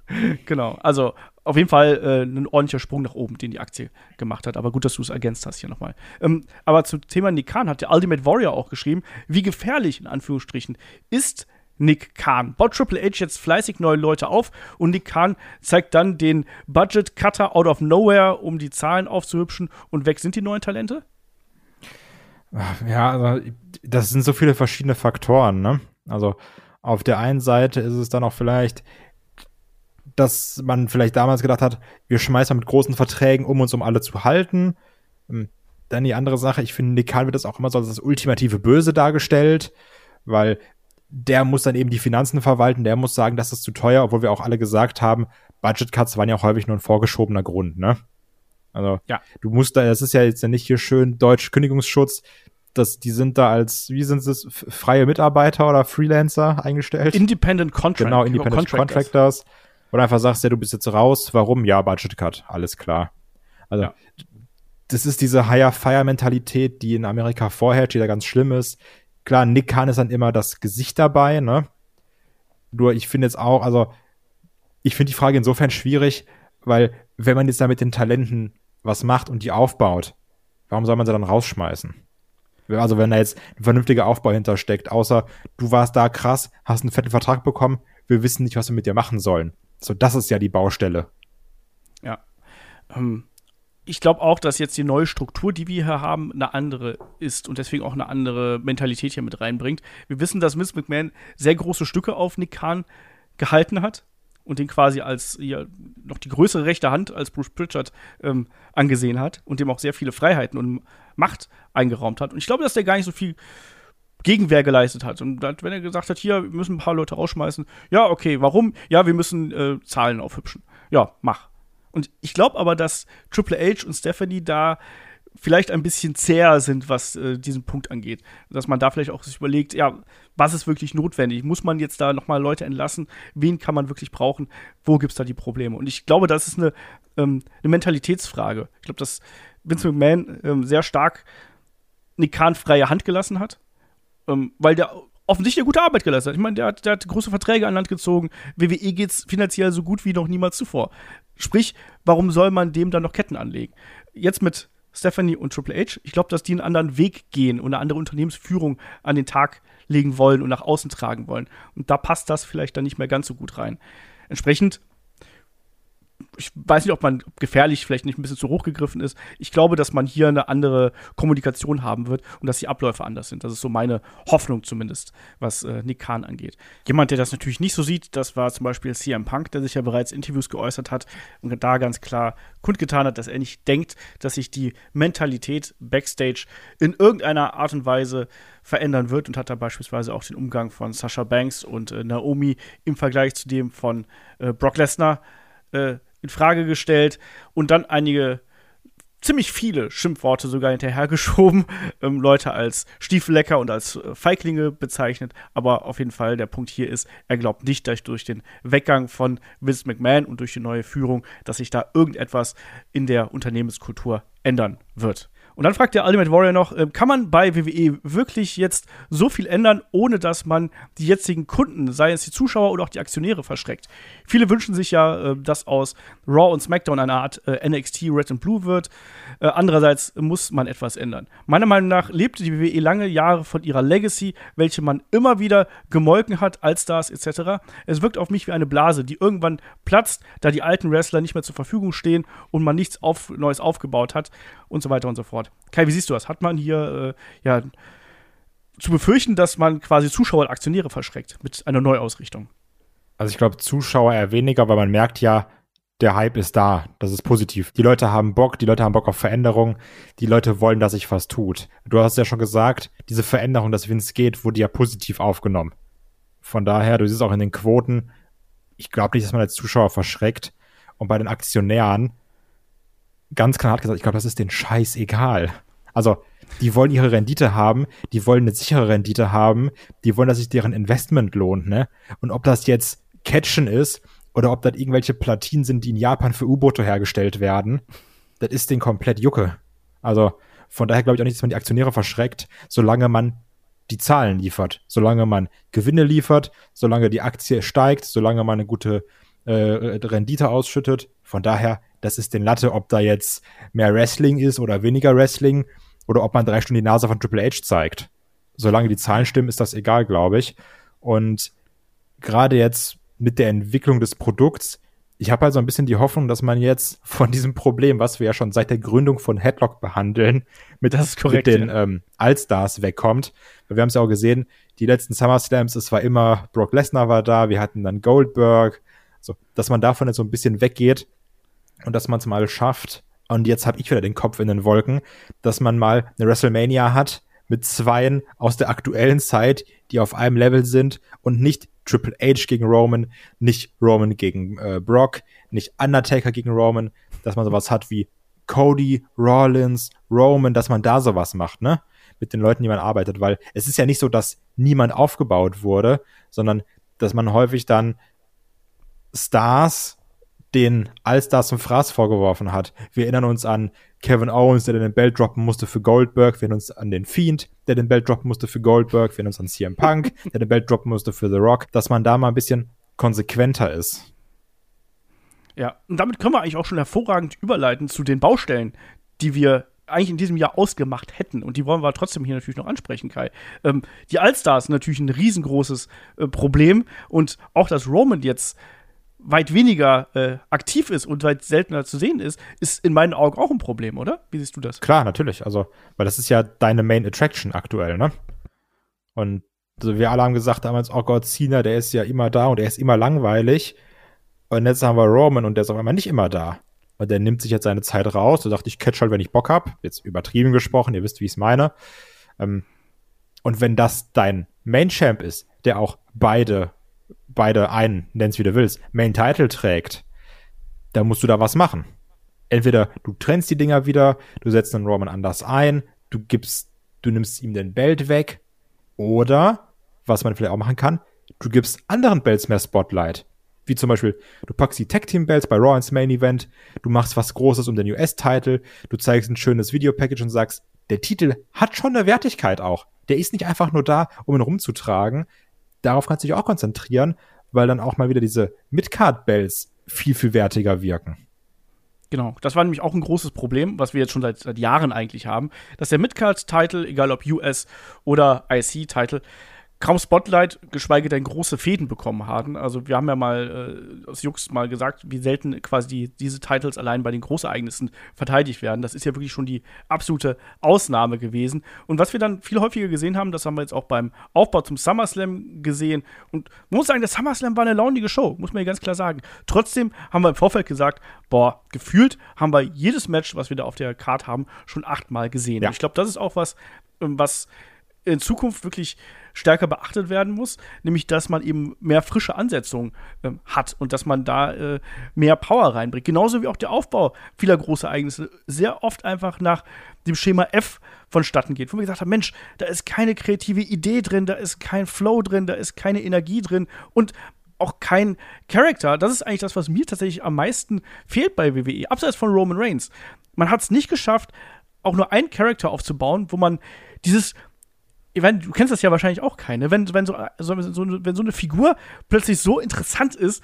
genau. Also auf jeden Fall äh, ein ordentlicher Sprung nach oben, den die Aktie gemacht hat. Aber gut, dass du es ergänzt hast hier nochmal. Ähm, aber zum Thema Nick Khan hat der Ultimate Warrior auch geschrieben, wie gefährlich in Anführungsstrichen ist Nick Khan. Baut Triple H jetzt fleißig neue Leute auf und Nick Khan zeigt dann den Budget Cutter out of nowhere, um die Zahlen aufzuhübschen. Und weg sind die neuen Talente? Ja, also das sind so viele verschiedene Faktoren, ne? Also auf der einen Seite ist es dann auch vielleicht, dass man vielleicht damals gedacht hat, wir schmeißen mit großen Verträgen, um uns um alle zu halten. Ähm, dann die andere Sache, ich finde, Nick Khan wird das auch immer so als das ultimative Böse dargestellt, weil der muss dann eben die Finanzen verwalten, der muss sagen, das ist zu teuer, obwohl wir auch alle gesagt haben, Budget Cuts waren ja auch häufig nur ein vorgeschobener Grund, ne? Also, ja. du musst da, das ist ja jetzt ja nicht hier schön Deutsch Kündigungsschutz, dass die sind da als, wie sind es, freie Mitarbeiter oder Freelancer eingestellt? Independent Contractors. Genau, Independent Contractors. Contractors. Oder einfach sagst, ja, du bist jetzt raus, warum? Ja, Budget Cut, alles klar. Also, ja. das ist diese Hire-Fire-Mentalität, die in Amerika vorherrscht, die da ganz schlimm ist. Klar, Nick Khan ist dann immer das Gesicht dabei, ne? Nur ich finde jetzt auch, also, ich finde die Frage insofern schwierig, weil wenn man jetzt da mit den Talenten was macht und die aufbaut, warum soll man sie dann rausschmeißen? Also wenn da jetzt ein vernünftiger Aufbau hintersteckt, außer du warst da krass, hast einen fetten Vertrag bekommen, wir wissen nicht, was wir mit dir machen sollen. So, das ist ja die Baustelle. Ja. Ähm, ich glaube auch, dass jetzt die neue Struktur, die wir hier haben, eine andere ist und deswegen auch eine andere Mentalität hier mit reinbringt. Wir wissen, dass Vince McMahon sehr große Stücke auf Nick Khan gehalten hat und den quasi als ja, noch die größere rechte Hand als Bruce Pritchard ähm, angesehen hat und dem auch sehr viele Freiheiten und Macht eingeraumt hat. Und ich glaube, dass der gar nicht so viel Gegenwehr geleistet hat. Und wenn er gesagt hat, hier, wir müssen ein paar Leute rausschmeißen, ja, okay, warum? Ja, wir müssen äh, Zahlen aufhübschen. Ja, mach. Und ich glaube aber, dass Triple H und Stephanie da vielleicht ein bisschen zäher sind, was äh, diesen Punkt angeht. Dass man da vielleicht auch sich überlegt, ja, was ist wirklich notwendig? Muss man jetzt da nochmal Leute entlassen? Wen kann man wirklich brauchen? Wo gibt es da die Probleme? Und ich glaube, das ist eine, ähm, eine Mentalitätsfrage. Ich glaube, dass Vince McMahon ähm, sehr stark Nick Khan freie Hand gelassen hat, ähm, weil der offensichtlich eine gute Arbeit geleistet hat. Ich meine, der hat, der hat große Verträge an Land gezogen. WWE geht es finanziell so gut wie noch niemals zuvor. Sprich, warum soll man dem dann noch Ketten anlegen? Jetzt mit Stephanie und Triple H, ich glaube, dass die einen anderen Weg gehen und eine andere Unternehmensführung an den Tag legen wollen und nach außen tragen wollen. Und da passt das vielleicht dann nicht mehr ganz so gut rein. Entsprechend ich weiß nicht, ob man gefährlich vielleicht nicht ein bisschen zu hoch gegriffen ist. Ich glaube, dass man hier eine andere Kommunikation haben wird und dass die Abläufe anders sind. Das ist so meine Hoffnung zumindest, was äh, Nick Khan angeht. Jemand, der das natürlich nicht so sieht, das war zum Beispiel CM Punk, der sich ja bereits Interviews geäußert hat und da ganz klar kundgetan hat, dass er nicht denkt, dass sich die Mentalität backstage in irgendeiner Art und Weise verändern wird und hat da beispielsweise auch den Umgang von Sasha Banks und äh, Naomi im Vergleich zu dem von äh, Brock Lesnar äh, in Frage gestellt und dann einige ziemlich viele Schimpfworte sogar hinterhergeschoben, ähm, Leute als Stiefellecker und als äh, Feiglinge bezeichnet. Aber auf jeden Fall der Punkt hier ist, er glaubt nicht, dass durch den Weggang von Vince McMahon und durch die neue Führung, dass sich da irgendetwas in der Unternehmenskultur ändern wird. Und dann fragt der Ultimate Warrior noch, äh, kann man bei WWE wirklich jetzt so viel ändern, ohne dass man die jetzigen Kunden, sei es die Zuschauer oder auch die Aktionäre, verschreckt? Viele wünschen sich ja, äh, dass aus Raw und SmackDown eine Art äh, NXT Red and Blue wird. Äh, andererseits muss man etwas ändern. Meiner Meinung nach lebte die WWE lange Jahre von ihrer Legacy, welche man immer wieder gemolken hat, als Stars etc. Es wirkt auf mich wie eine Blase, die irgendwann platzt, da die alten Wrestler nicht mehr zur Verfügung stehen und man nichts auf, Neues aufgebaut hat und so weiter und so fort. Kai, wie siehst du das? Hat man hier äh, ja zu befürchten, dass man quasi Zuschauer und Aktionäre verschreckt mit einer Neuausrichtung? Also ich glaube, Zuschauer eher weniger, weil man merkt ja, der Hype ist da. Das ist positiv. Die Leute haben Bock, die Leute haben Bock auf Veränderung, die Leute wollen, dass sich was tut. Du hast ja schon gesagt, diese Veränderung, dass Vince geht, wurde ja positiv aufgenommen. Von daher, du siehst auch in den Quoten, ich glaube nicht, dass man als Zuschauer verschreckt. Und bei den Aktionären, ganz klar hat gesagt, ich glaube, das ist den Scheiß egal. Also, die wollen ihre Rendite haben, die wollen eine sichere Rendite haben, die wollen, dass sich deren Investment lohnt, ne? Und ob das jetzt Catchen ist oder ob das irgendwelche Platinen sind, die in Japan für U-Boote hergestellt werden, das ist den komplett Jucke. Also, von daher glaube ich auch nicht, dass man die Aktionäre verschreckt, solange man die Zahlen liefert, solange man Gewinne liefert, solange die Aktie steigt, solange man eine gute äh, Rendite ausschüttet. Von daher das ist den Latte, ob da jetzt mehr Wrestling ist oder weniger Wrestling oder ob man drei Stunden die Nase von Triple H zeigt. Solange die Zahlen stimmen, ist das egal, glaube ich. Und gerade jetzt mit der Entwicklung des Produkts, ich habe also ein bisschen die Hoffnung, dass man jetzt von diesem Problem, was wir ja schon seit der Gründung von Headlock behandeln, mit, korrekt, mit den ja. ähm, Allstars wegkommt. Wir haben es ja auch gesehen, die letzten SummerSlams, es war immer Brock Lesnar war da, wir hatten dann Goldberg, so, dass man davon jetzt so ein bisschen weggeht und dass man es mal schafft, und jetzt habe ich wieder den Kopf in den Wolken, dass man mal eine WrestleMania hat mit Zweien aus der aktuellen Zeit, die auf einem Level sind und nicht Triple H gegen Roman, nicht Roman gegen äh, Brock, nicht Undertaker gegen Roman, dass man sowas hat wie Cody, Rollins, Roman, dass man da sowas macht, ne? Mit den Leuten, die man arbeitet, weil es ist ja nicht so, dass niemand aufgebaut wurde, sondern dass man häufig dann Stars den Allstars zum Fraß vorgeworfen hat. Wir erinnern uns an Kevin Owens, der den Belt droppen musste für Goldberg. Wir erinnern uns an den Fiend, der den Belt droppen musste für Goldberg. Wir erinnern uns an CM Punk, der den Belt droppen musste für The Rock. Dass man da mal ein bisschen konsequenter ist. Ja, und damit können wir eigentlich auch schon hervorragend überleiten zu den Baustellen, die wir eigentlich in diesem Jahr ausgemacht hätten. Und die wollen wir trotzdem hier natürlich noch ansprechen, Kai. Ähm, die Allstars natürlich ein riesengroßes äh, Problem. Und auch, dass Roman jetzt weit weniger äh, aktiv ist und weit seltener zu sehen ist, ist in meinen Augen auch ein Problem, oder? Wie siehst du das? Klar, natürlich. Also, weil das ist ja deine Main Attraction aktuell, ne? Und also wir alle haben gesagt damals, oh Gott, Cena, der ist ja immer da und er ist immer langweilig. Und jetzt haben wir Roman und der ist auf einmal nicht immer da. Und der nimmt sich jetzt seine Zeit raus. Da dachte ich, catch halt, wenn ich Bock hab. Jetzt übertrieben gesprochen, ihr wisst, wie ich es meine. Ähm, und wenn das dein Main Champ ist, der auch beide beide einen, nenn's wie du willst, Main Title trägt, dann musst du da was machen. Entweder du trennst die Dinger wieder, du setzt den Roman anders ein, du gibst, du nimmst ihm den Belt weg, oder, was man vielleicht auch machen kann, du gibst anderen Belts mehr Spotlight. Wie zum Beispiel, du packst die Tag Team Belts bei Raw ins Main Event, du machst was Großes um den US-Title, du zeigst ein schönes Videopackage und sagst, der Titel hat schon eine Wertigkeit auch. Der ist nicht einfach nur da, um ihn rumzutragen darauf kannst du dich auch konzentrieren, weil dann auch mal wieder diese Midcard-Bells viel, viel wertiger wirken. Genau, das war nämlich auch ein großes Problem, was wir jetzt schon seit, seit Jahren eigentlich haben, dass der Midcard-Title, egal ob US oder IC-Title, kaum Spotlight, geschweige denn große Fäden bekommen haben. Also wir haben ja mal äh, aus Jux mal gesagt, wie selten quasi die, diese Titles allein bei den Großereignissen verteidigt werden. Das ist ja wirklich schon die absolute Ausnahme gewesen. Und was wir dann viel häufiger gesehen haben, das haben wir jetzt auch beim Aufbau zum SummerSlam gesehen. Und man muss sagen, der SummerSlam war eine launige Show, muss man ja ganz klar sagen. Trotzdem haben wir im Vorfeld gesagt, boah, gefühlt haben wir jedes Match, was wir da auf der Card haben, schon achtmal gesehen. Ja. Ich glaube, das ist auch was, ähm, was in Zukunft wirklich stärker beachtet werden muss, nämlich dass man eben mehr frische Ansetzungen äh, hat und dass man da äh, mehr Power reinbringt. Genauso wie auch der Aufbau vieler großer Ereignisse sehr oft einfach nach dem Schema F vonstatten geht, wo wir gesagt haben, Mensch, da ist keine kreative Idee drin, da ist kein Flow drin, da ist keine Energie drin und auch kein Charakter. Das ist eigentlich das, was mir tatsächlich am meisten fehlt bei WWE, abseits von Roman Reigns. Man hat es nicht geschafft, auch nur einen Charakter aufzubauen, wo man dieses ich meine, du kennst das ja wahrscheinlich auch keine, wenn, wenn, so, so, so, wenn so eine Figur plötzlich so interessant ist,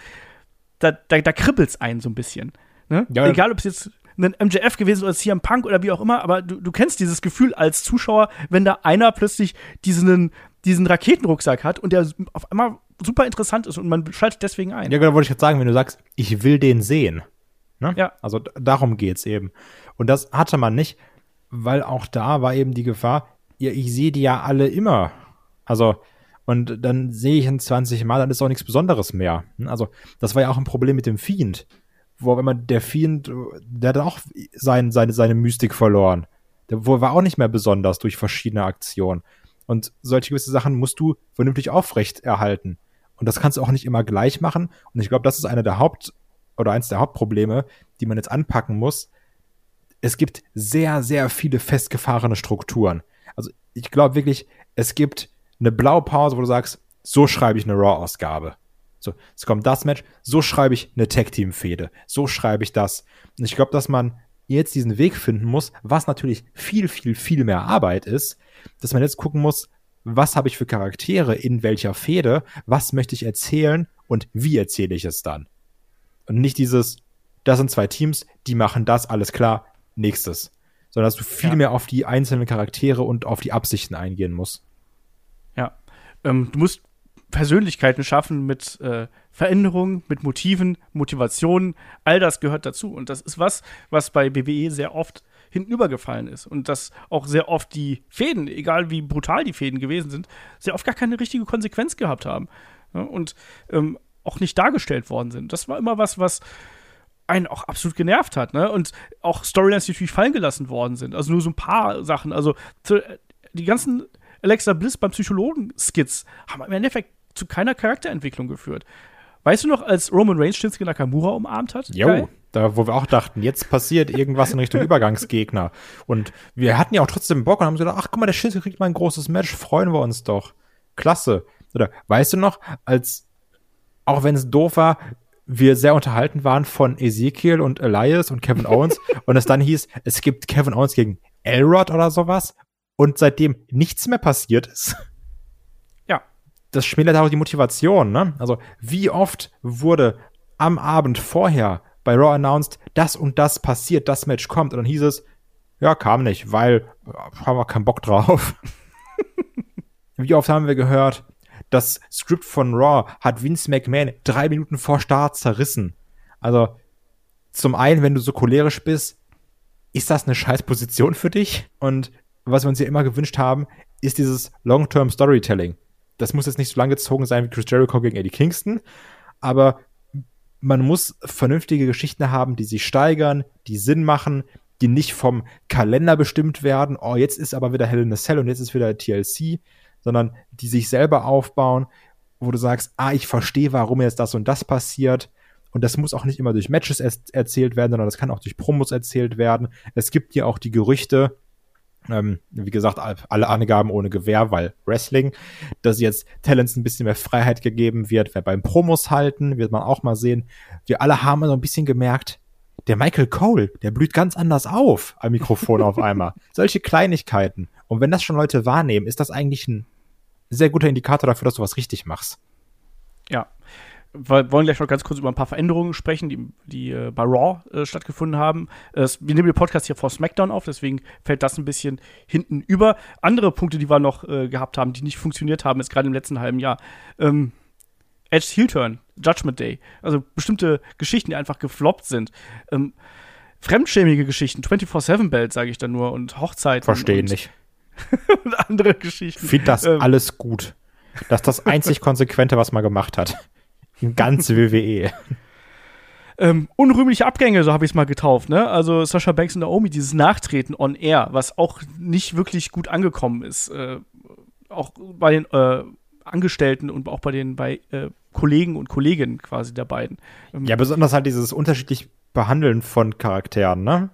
da, da, da kribbelt es einen so ein bisschen. Ne? Ja, Egal, ob es jetzt ein MJF gewesen ist oder CM Punk oder wie auch immer, aber du, du kennst dieses Gefühl als Zuschauer, wenn da einer plötzlich diesen, diesen Raketenrucksack hat und der auf einmal super interessant ist und man schaltet deswegen ein. Ja, genau, wollte ich jetzt sagen, wenn du sagst, ich will den sehen. Ne? Ja. Also darum geht's eben. Und das hatte man nicht, weil auch da war eben die Gefahr, ja, ich sehe die ja alle immer. Also, und dann sehe ich ihn 20 Mal, dann ist auch nichts Besonderes mehr. Also, das war ja auch ein Problem mit dem Fiend. Wo, man, der Fiend, der hat auch sein, seine, seine Mystik verloren. Der war auch nicht mehr besonders durch verschiedene Aktionen. Und solche gewisse Sachen musst du vernünftig aufrecht erhalten. Und das kannst du auch nicht immer gleich machen. Und ich glaube, das ist einer der Haupt- oder eins der Hauptprobleme, die man jetzt anpacken muss. Es gibt sehr, sehr viele festgefahrene Strukturen. Ich glaube wirklich, es gibt eine Blaupause, wo du sagst, so schreibe ich eine Raw-Ausgabe. So, es kommt das Match, so schreibe ich eine Tag-Team-Fehde, so schreibe ich das. Und ich glaube, dass man jetzt diesen Weg finden muss, was natürlich viel, viel, viel mehr Arbeit ist, dass man jetzt gucken muss, was habe ich für Charaktere in welcher Fehde, was möchte ich erzählen und wie erzähle ich es dann. Und nicht dieses, das sind zwei Teams, die machen das, alles klar, nächstes sondern dass du viel ja. mehr auf die einzelnen Charaktere und auf die Absichten eingehen musst. Ja. Ähm, du musst Persönlichkeiten schaffen mit äh, Veränderungen, mit Motiven, Motivationen. All das gehört dazu. Und das ist was, was bei WWE sehr oft hintenübergefallen ist. Und dass auch sehr oft die Fäden, egal wie brutal die Fäden gewesen sind, sehr oft gar keine richtige Konsequenz gehabt haben. Ja, und ähm, auch nicht dargestellt worden sind. Das war immer was, was einen auch absolut genervt hat, ne? Und auch Storylines, die natürlich fallen gelassen worden sind. Also nur so ein paar Sachen. Also die ganzen Alexa Bliss beim Psychologen-Skits haben im Endeffekt zu keiner Charakterentwicklung geführt. Weißt du noch, als Roman Reigns Shinsuke Nakamura umarmt hat? Jo, da wo wir auch dachten, jetzt passiert irgendwas in Richtung Übergangsgegner. Und wir hatten ja auch trotzdem Bock und haben gesagt, ach guck mal, der Shinsuke kriegt mal ein großes Match, freuen wir uns doch. Klasse. Oder weißt du noch, als auch wenn es doof war, wir sehr unterhalten waren von Ezekiel und Elias und Kevin Owens und es dann hieß, es gibt Kevin Owens gegen Elrod oder sowas und seitdem nichts mehr passiert ist. Ja. Das schmälert auch die Motivation, ne? Also, wie oft wurde am Abend vorher bei Raw announced, das und das passiert, das Match kommt und dann hieß es, ja, kam nicht, weil haben wir keinen Bock drauf. wie oft haben wir gehört, das Skript von Raw hat Vince McMahon drei Minuten vor Start zerrissen. Also, zum einen, wenn du so cholerisch bist, ist das eine scheiß Position für dich? Und was wir uns ja immer gewünscht haben, ist dieses Long-Term Storytelling. Das muss jetzt nicht so lang gezogen sein wie Chris Jericho gegen Eddie Kingston, aber man muss vernünftige Geschichten haben, die sich steigern, die Sinn machen, die nicht vom Kalender bestimmt werden. Oh, jetzt ist aber wieder Hell in a Cell und jetzt ist wieder TLC, sondern die sich selber aufbauen, wo du sagst, ah, ich verstehe, warum jetzt das und das passiert. Und das muss auch nicht immer durch Matches er erzählt werden, sondern das kann auch durch Promos erzählt werden. Es gibt ja auch die Gerüchte, ähm, wie gesagt, alle Angaben ohne Gewehr, weil Wrestling, dass jetzt Talents ein bisschen mehr Freiheit gegeben wird, wer beim Promos halten, wird man auch mal sehen. Wir alle haben so ein bisschen gemerkt, der Michael Cole, der blüht ganz anders auf am Mikrofon auf einmal. Solche Kleinigkeiten. Und wenn das schon Leute wahrnehmen, ist das eigentlich ein sehr guter Indikator dafür, dass du was richtig machst. Ja. wir wollen gleich noch ganz kurz über ein paar Veränderungen sprechen, die, die äh, bei Raw äh, stattgefunden haben. Äh, wir nehmen den Podcast hier vor SmackDown auf, deswegen fällt das ein bisschen hinten über. Andere Punkte, die wir noch äh, gehabt haben, die nicht funktioniert haben, ist gerade im letzten halben Jahr. Ähm, Edge's Heel Turn, Judgment Day. Also bestimmte Geschichten, die einfach gefloppt sind. Ähm, fremdschämige Geschichten, 24-7-Belt, sage ich dann nur, und Hochzeiten. Verstehen nicht. und andere Geschichten. Ich finde das ähm, alles gut. Das ist das einzig Konsequente, was man gemacht hat. Ganz WWE. Ähm, unrühmliche Abgänge, so habe ich es mal getauft, ne? Also Sascha Banks und Naomi, dieses Nachtreten on air, was auch nicht wirklich gut angekommen ist. Äh, auch bei den äh, Angestellten und auch bei den bei äh, Kollegen und Kolleginnen quasi der beiden. Ähm, ja, besonders halt dieses unterschiedlich Behandeln von Charakteren, ne?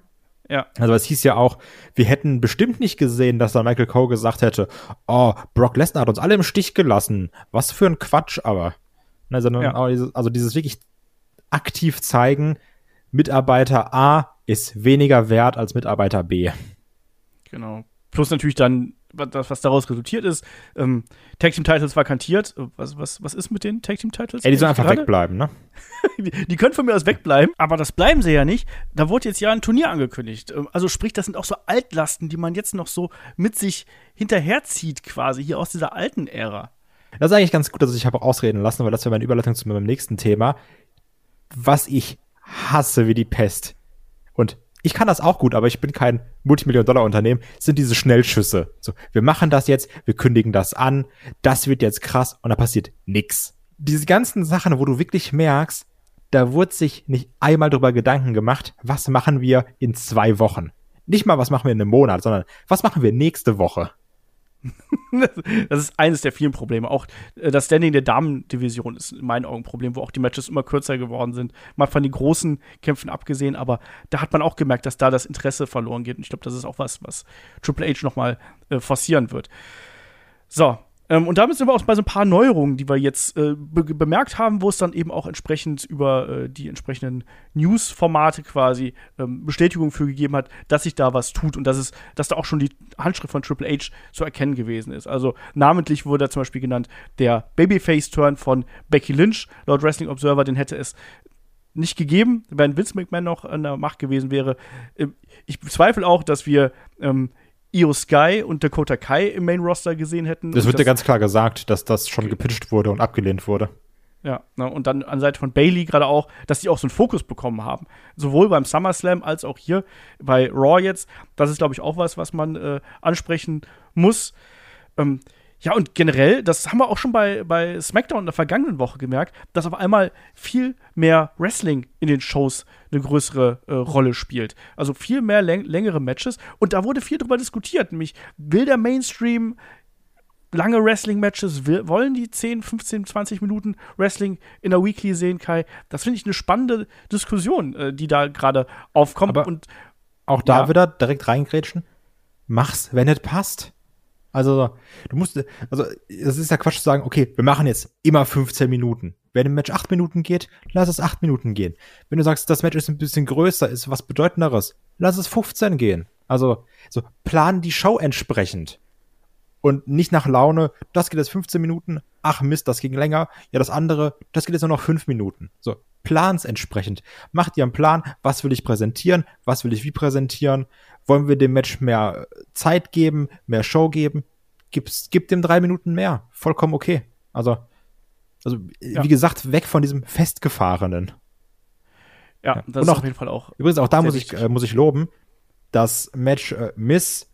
Ja. Also es hieß ja auch, wir hätten bestimmt nicht gesehen, dass dann Michael Cole gesagt hätte, oh, Brock Lesnar hat uns alle im Stich gelassen. Was für ein Quatsch aber. Ne, sondern ja. also dieses wirklich aktiv zeigen, Mitarbeiter A ist weniger wert als Mitarbeiter B. Genau. Plus natürlich dann das, was daraus resultiert ist. Ähm, Tag Team Titles vakantiert. Was, was, was ist mit den Tag Team Titles? Ey, die sollen einfach gerade? wegbleiben, ne? die, die, können von mir aus wegbleiben, aber das bleiben sie ja nicht. Da wurde jetzt ja ein Turnier angekündigt. Ähm, also sprich, das sind auch so Altlasten, die man jetzt noch so mit sich hinterherzieht, quasi hier aus dieser alten Ära. Das ist eigentlich ganz gut, dass ich habe ausreden lassen, weil das wäre meine Überleitung zu meinem nächsten Thema. Was ich hasse wie die Pest. Und ich kann das auch gut, aber ich bin kein Multimillion-Dollar-Unternehmen, sind diese Schnellschüsse. So, wir machen das jetzt, wir kündigen das an, das wird jetzt krass und da passiert nix. Diese ganzen Sachen, wo du wirklich merkst, da wurde sich nicht einmal drüber Gedanken gemacht, was machen wir in zwei Wochen. Nicht mal, was machen wir in einem Monat, sondern was machen wir nächste Woche. Das ist eines der vielen Probleme. Auch äh, das Standing der Damen-Division ist in meinen Augen ein Problem, wo auch die Matches immer kürzer geworden sind. Mal von den großen Kämpfen abgesehen, aber da hat man auch gemerkt, dass da das Interesse verloren geht. Und ich glaube, das ist auch was, was Triple H nochmal äh, forcieren wird. So, ähm, und damit sind wir auch bei so ein paar Neuerungen, die wir jetzt äh, be bemerkt haben, wo es dann eben auch entsprechend über äh, die entsprechenden News-Formate quasi ähm, Bestätigung für gegeben hat, dass sich da was tut und dass es, dass da auch schon die Handschrift von Triple H zu erkennen gewesen ist. Also namentlich wurde da zum Beispiel genannt der Babyface-Turn von Becky Lynch. Laut Wrestling Observer, den hätte es nicht gegeben, wenn Vince McMahon noch an der Macht gewesen wäre. Ähm, ich bezweifle auch, dass wir ähm, Io Sky und Dakota Kai im Main Roster gesehen hätten. Das wird ja ganz klar gesagt, dass das schon gepitcht wurde und abgelehnt wurde. Ja, ne, und dann an Seite von Bailey gerade auch, dass die auch so einen Fokus bekommen haben. Sowohl beim SummerSlam als auch hier bei Raw jetzt. Das ist, glaube ich, auch was, was man äh, ansprechen muss. Ähm, ja, und generell, das haben wir auch schon bei, bei SmackDown in der vergangenen Woche gemerkt, dass auf einmal viel mehr Wrestling in den Shows eine größere äh, Rolle spielt. Also viel mehr läng längere Matches. Und da wurde viel drüber diskutiert, nämlich will der Mainstream lange Wrestling-Matches, wollen die 10, 15, 20 Minuten Wrestling in der Weekly sehen, Kai? Das finde ich eine spannende Diskussion, äh, die da gerade aufkommt. Aber und auch da ja. wieder direkt reingrätschen. Mach's, wenn es passt. Also, du musst, also, es ist ja Quatsch zu sagen, okay, wir machen jetzt immer 15 Minuten. Wenn ein Match 8 Minuten geht, lass es 8 Minuten gehen. Wenn du sagst, das Match ist ein bisschen größer, ist was Bedeutenderes, lass es 15 gehen. Also, so, plan die Show entsprechend. Und nicht nach Laune, das geht jetzt 15 Minuten, ach Mist, das ging länger, ja, das andere, das geht jetzt nur noch 5 Minuten. So, plans entsprechend. Mach dir einen Plan, was will ich präsentieren, was will ich wie präsentieren, wollen wir dem Match mehr Zeit geben, mehr Show geben? Gib's, gib dem drei Minuten mehr. Vollkommen okay. Also, also ja. wie gesagt, weg von diesem Festgefahrenen. Ja, das Und ist auch, auf jeden Fall auch. Übrigens, auch da muss ich, äh, muss ich loben, das Match äh, Miss,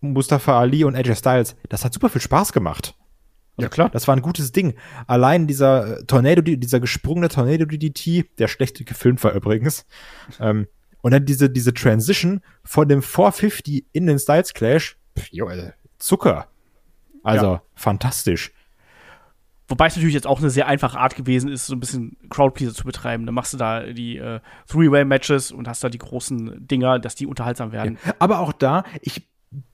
Mustafa Ali und AJ Styles, das hat super viel Spaß gemacht. Also, ja, klar. Das war ein gutes Ding. Allein dieser äh, Tornado, dieser gesprungene Tornado DDT, der schlecht gefilmt war übrigens, ähm, und dann diese, diese Transition von dem 450 in den Styles Clash, pff, jo, Zucker. Also, ja. fantastisch. Wobei es natürlich jetzt auch eine sehr einfache Art gewesen ist, so ein bisschen Crowdpleaser zu betreiben. Dann machst du da die äh, Three-Way-Matches und hast da die großen Dinger, dass die unterhaltsam werden. Ja, aber auch da, ich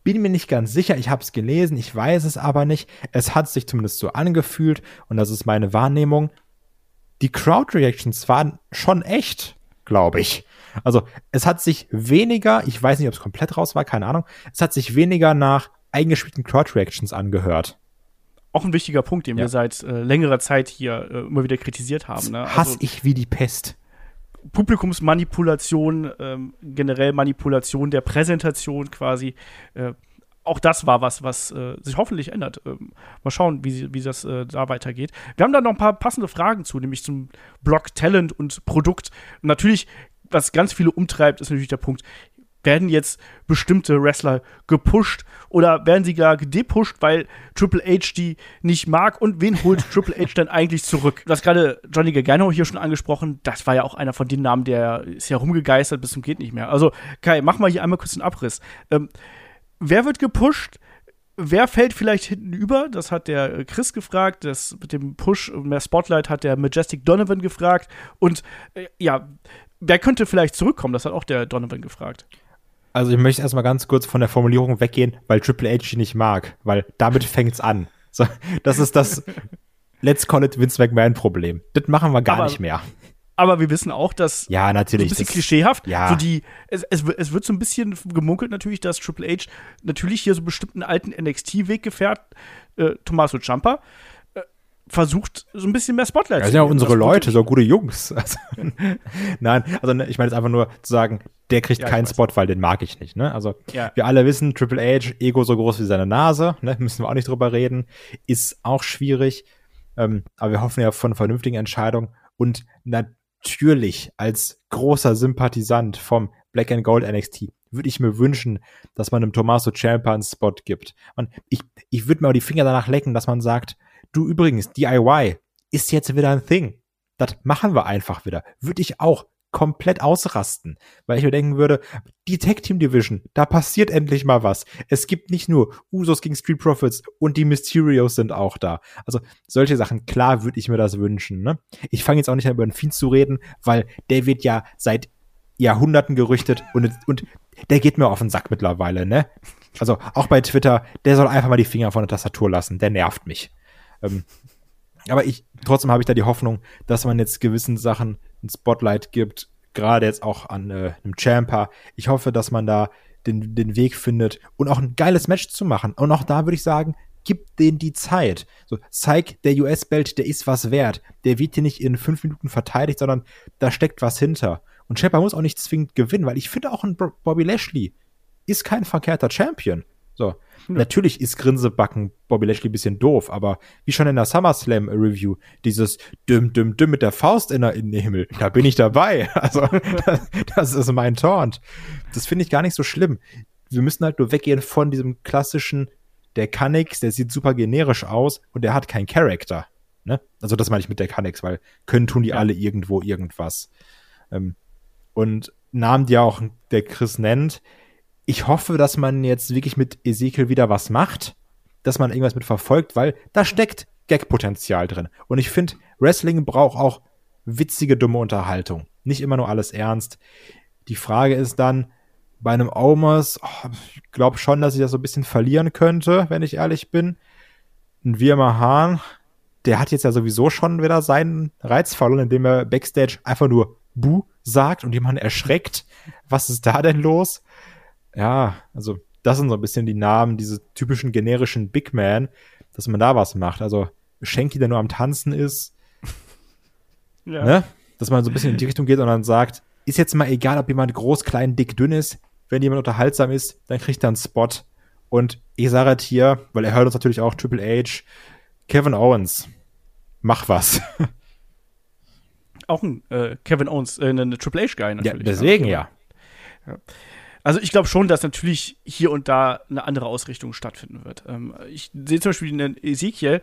bin mir nicht ganz sicher, ich habe es gelesen, ich weiß es aber nicht. Es hat sich zumindest so angefühlt und das ist meine Wahrnehmung. Die Crowd-Reactions waren schon echt, glaube ich. Also es hat sich weniger, ich weiß nicht, ob es komplett raus war, keine Ahnung, es hat sich weniger nach eingespielten Crowd-Reactions angehört. auch ein wichtiger Punkt, den Ja. wir seit äh, längerer Zeit hier äh, immer wieder kritisiert haben. Ne? Hass ich wie die Pest. Publikumsmanipulation, ähm, generell Manipulation der Präsentation quasi. Äh, auch das war was, was äh, sich hoffentlich ändert. Ähm, mal schauen, wie, wie das äh, da weitergeht. Wir haben da noch ein paar passende Fragen zu, nämlich zum Blog Talent und Produkt. Natürlich, was ganz viele umtreibt, ist natürlich der Punkt, werden jetzt bestimmte Wrestler gepusht oder werden sie gar gedepusht, weil Triple H die nicht mag und wen holt Triple H dann eigentlich zurück? Du hast gerade Johnny Gargano hier schon angesprochen, das war ja auch einer von den Namen, der ist ja rumgegeistert bis zum geht nicht mehr. Also Kai, mach mal hier einmal kurz den Abriss. Ähm, wer wird gepusht? Wer fällt vielleicht hinten über? Das hat der äh, Chris gefragt. Das mit dem Push und mehr Spotlight hat der Majestic Donovan gefragt. Und äh, ja, wer könnte vielleicht zurückkommen? Das hat auch der Donovan gefragt. Also ich möchte erstmal ganz kurz von der Formulierung weggehen, weil Triple H die nicht mag, weil damit fängt's an. So, das ist das Let's call it Vince McMahon Problem. Das machen wir gar Aber- nicht mehr. Aber wir wissen auch, dass Ja, so ein natürlich. bisschen das- klischeehaft. ja. So die, es, es, wird- es wird so ein bisschen gemunkelt natürlich, dass Triple H natürlich hier so einen bestimmten alten NXT-Weggefährt, äh, Tommaso Ciampa, versucht, so ein bisschen mehr Spotlight Das sind ja unsere Leute, so gute Jungs. Also, Nein, also ne, ich meine jetzt einfach nur zu sagen, der kriegt Ja, keinen. Spot, weil den mag ich nicht. Ne? Also Ja. wir alle wissen, Triple H, Ego so groß wie seine Nase, ne? müssen wir auch nicht drüber reden, ist auch schwierig. Ähm, aber wir hoffen ja von vernünftigen Entscheidungen und natürlich als großer Sympathisant vom Black and Gold NXT würde ich mir wünschen, dass man einem Tommaso Ciampa einen Spot gibt. Und ich, ich würde mir auch die Finger danach lecken, dass man sagt, du übrigens, DIY ist jetzt wieder ein Thing. Das machen wir einfach wieder. Würde ich auch komplett ausrasten, weil ich mir denken würde, die Tag Team Division, da passiert endlich mal was. Es gibt nicht nur Usos gegen Street Profits und die Mysterios sind auch da. Also solche Sachen, klar würde ich mir das wünschen. Ne? Ich fange jetzt auch nicht an über den Fiend zu reden, weil der wird ja seit Jahrhunderten gerüchtet und, und der geht mir auf den Sack mittlerweile, ne? Also auch bei Twitter, der soll einfach mal die Finger von der Tastatur lassen, der nervt mich. Ähm, aber ich, trotzdem habe ich da die Hoffnung, dass man jetzt gewissen Sachen ein Spotlight gibt, gerade jetzt auch an äh, einem Champer. Ich hoffe, dass man da den, den Weg findet und auch ein geiles Match zu machen. Und auch da würde ich sagen, gib denen die Zeit. So, zeig, der US-Belt, der ist was wert. Der wird hier nicht in fünf Minuten verteidigt, sondern da steckt was hinter. Und Champer muss auch nicht zwingend gewinnen, weil ich finde auch ein Bo- Bobby Lashley ist kein verkehrter Champion. So, natürlich ist Grinsebacken Bobby Lashley ein bisschen doof, aber wie schon in der SummerSlam Review, dieses dümm, dümm, dümm mit der Faust in, der, in den Himmel, da bin ich dabei. Also, das, das ist mein Taunt. Das finde ich gar nicht so schlimm. Wir müssen halt nur weggehen von diesem klassischen, der kann nix, der sieht super generisch aus und der hat keinen Charakter. Ne? Also, das meine ich mit der kann nix, weil können tun die Ja. alle irgendwo irgendwas. Ähm, und Namen, die auch der Chris nennt, ich hoffe, dass man jetzt wirklich mit Ezekiel wieder was macht, dass man irgendwas mit verfolgt, weil da steckt Gag-Potenzial drin. Und ich finde, Wrestling braucht auch witzige, dumme Unterhaltung. Nicht immer nur alles ernst. Die Frage ist dann, bei einem Omos, oh, ich glaube schon, dass ich das so ein bisschen verlieren könnte, wenn ich ehrlich bin. Ein Wirma Hahn, der hat jetzt ja sowieso schon wieder seinen Reiz verloren, indem er Backstage einfach nur Bu sagt und jemanden erschreckt. Was ist da denn los? Ja, also das sind so ein bisschen die Namen, diese typischen generischen Big Man, dass man da was macht. Also Schenki, der nur am Tanzen ist, Ja. ne? Dass man so ein bisschen in die Richtung geht und dann sagt, ist jetzt mal egal, ob jemand groß, klein, dick, dünn ist. Wenn jemand unterhaltsam ist, dann kriegt er einen Spot. Und ich sage halt hier, weil er hört uns natürlich auch Triple H, Kevin Owens, mach was. Auch ein äh, Kevin Owens, äh, ein Triple H-Guy ja, natürlich. deswegen ja. Also ich glaube schon, dass natürlich hier und da eine andere Ausrichtung stattfinden wird. Ähm, ich sehe zum Beispiel den Ezekiel,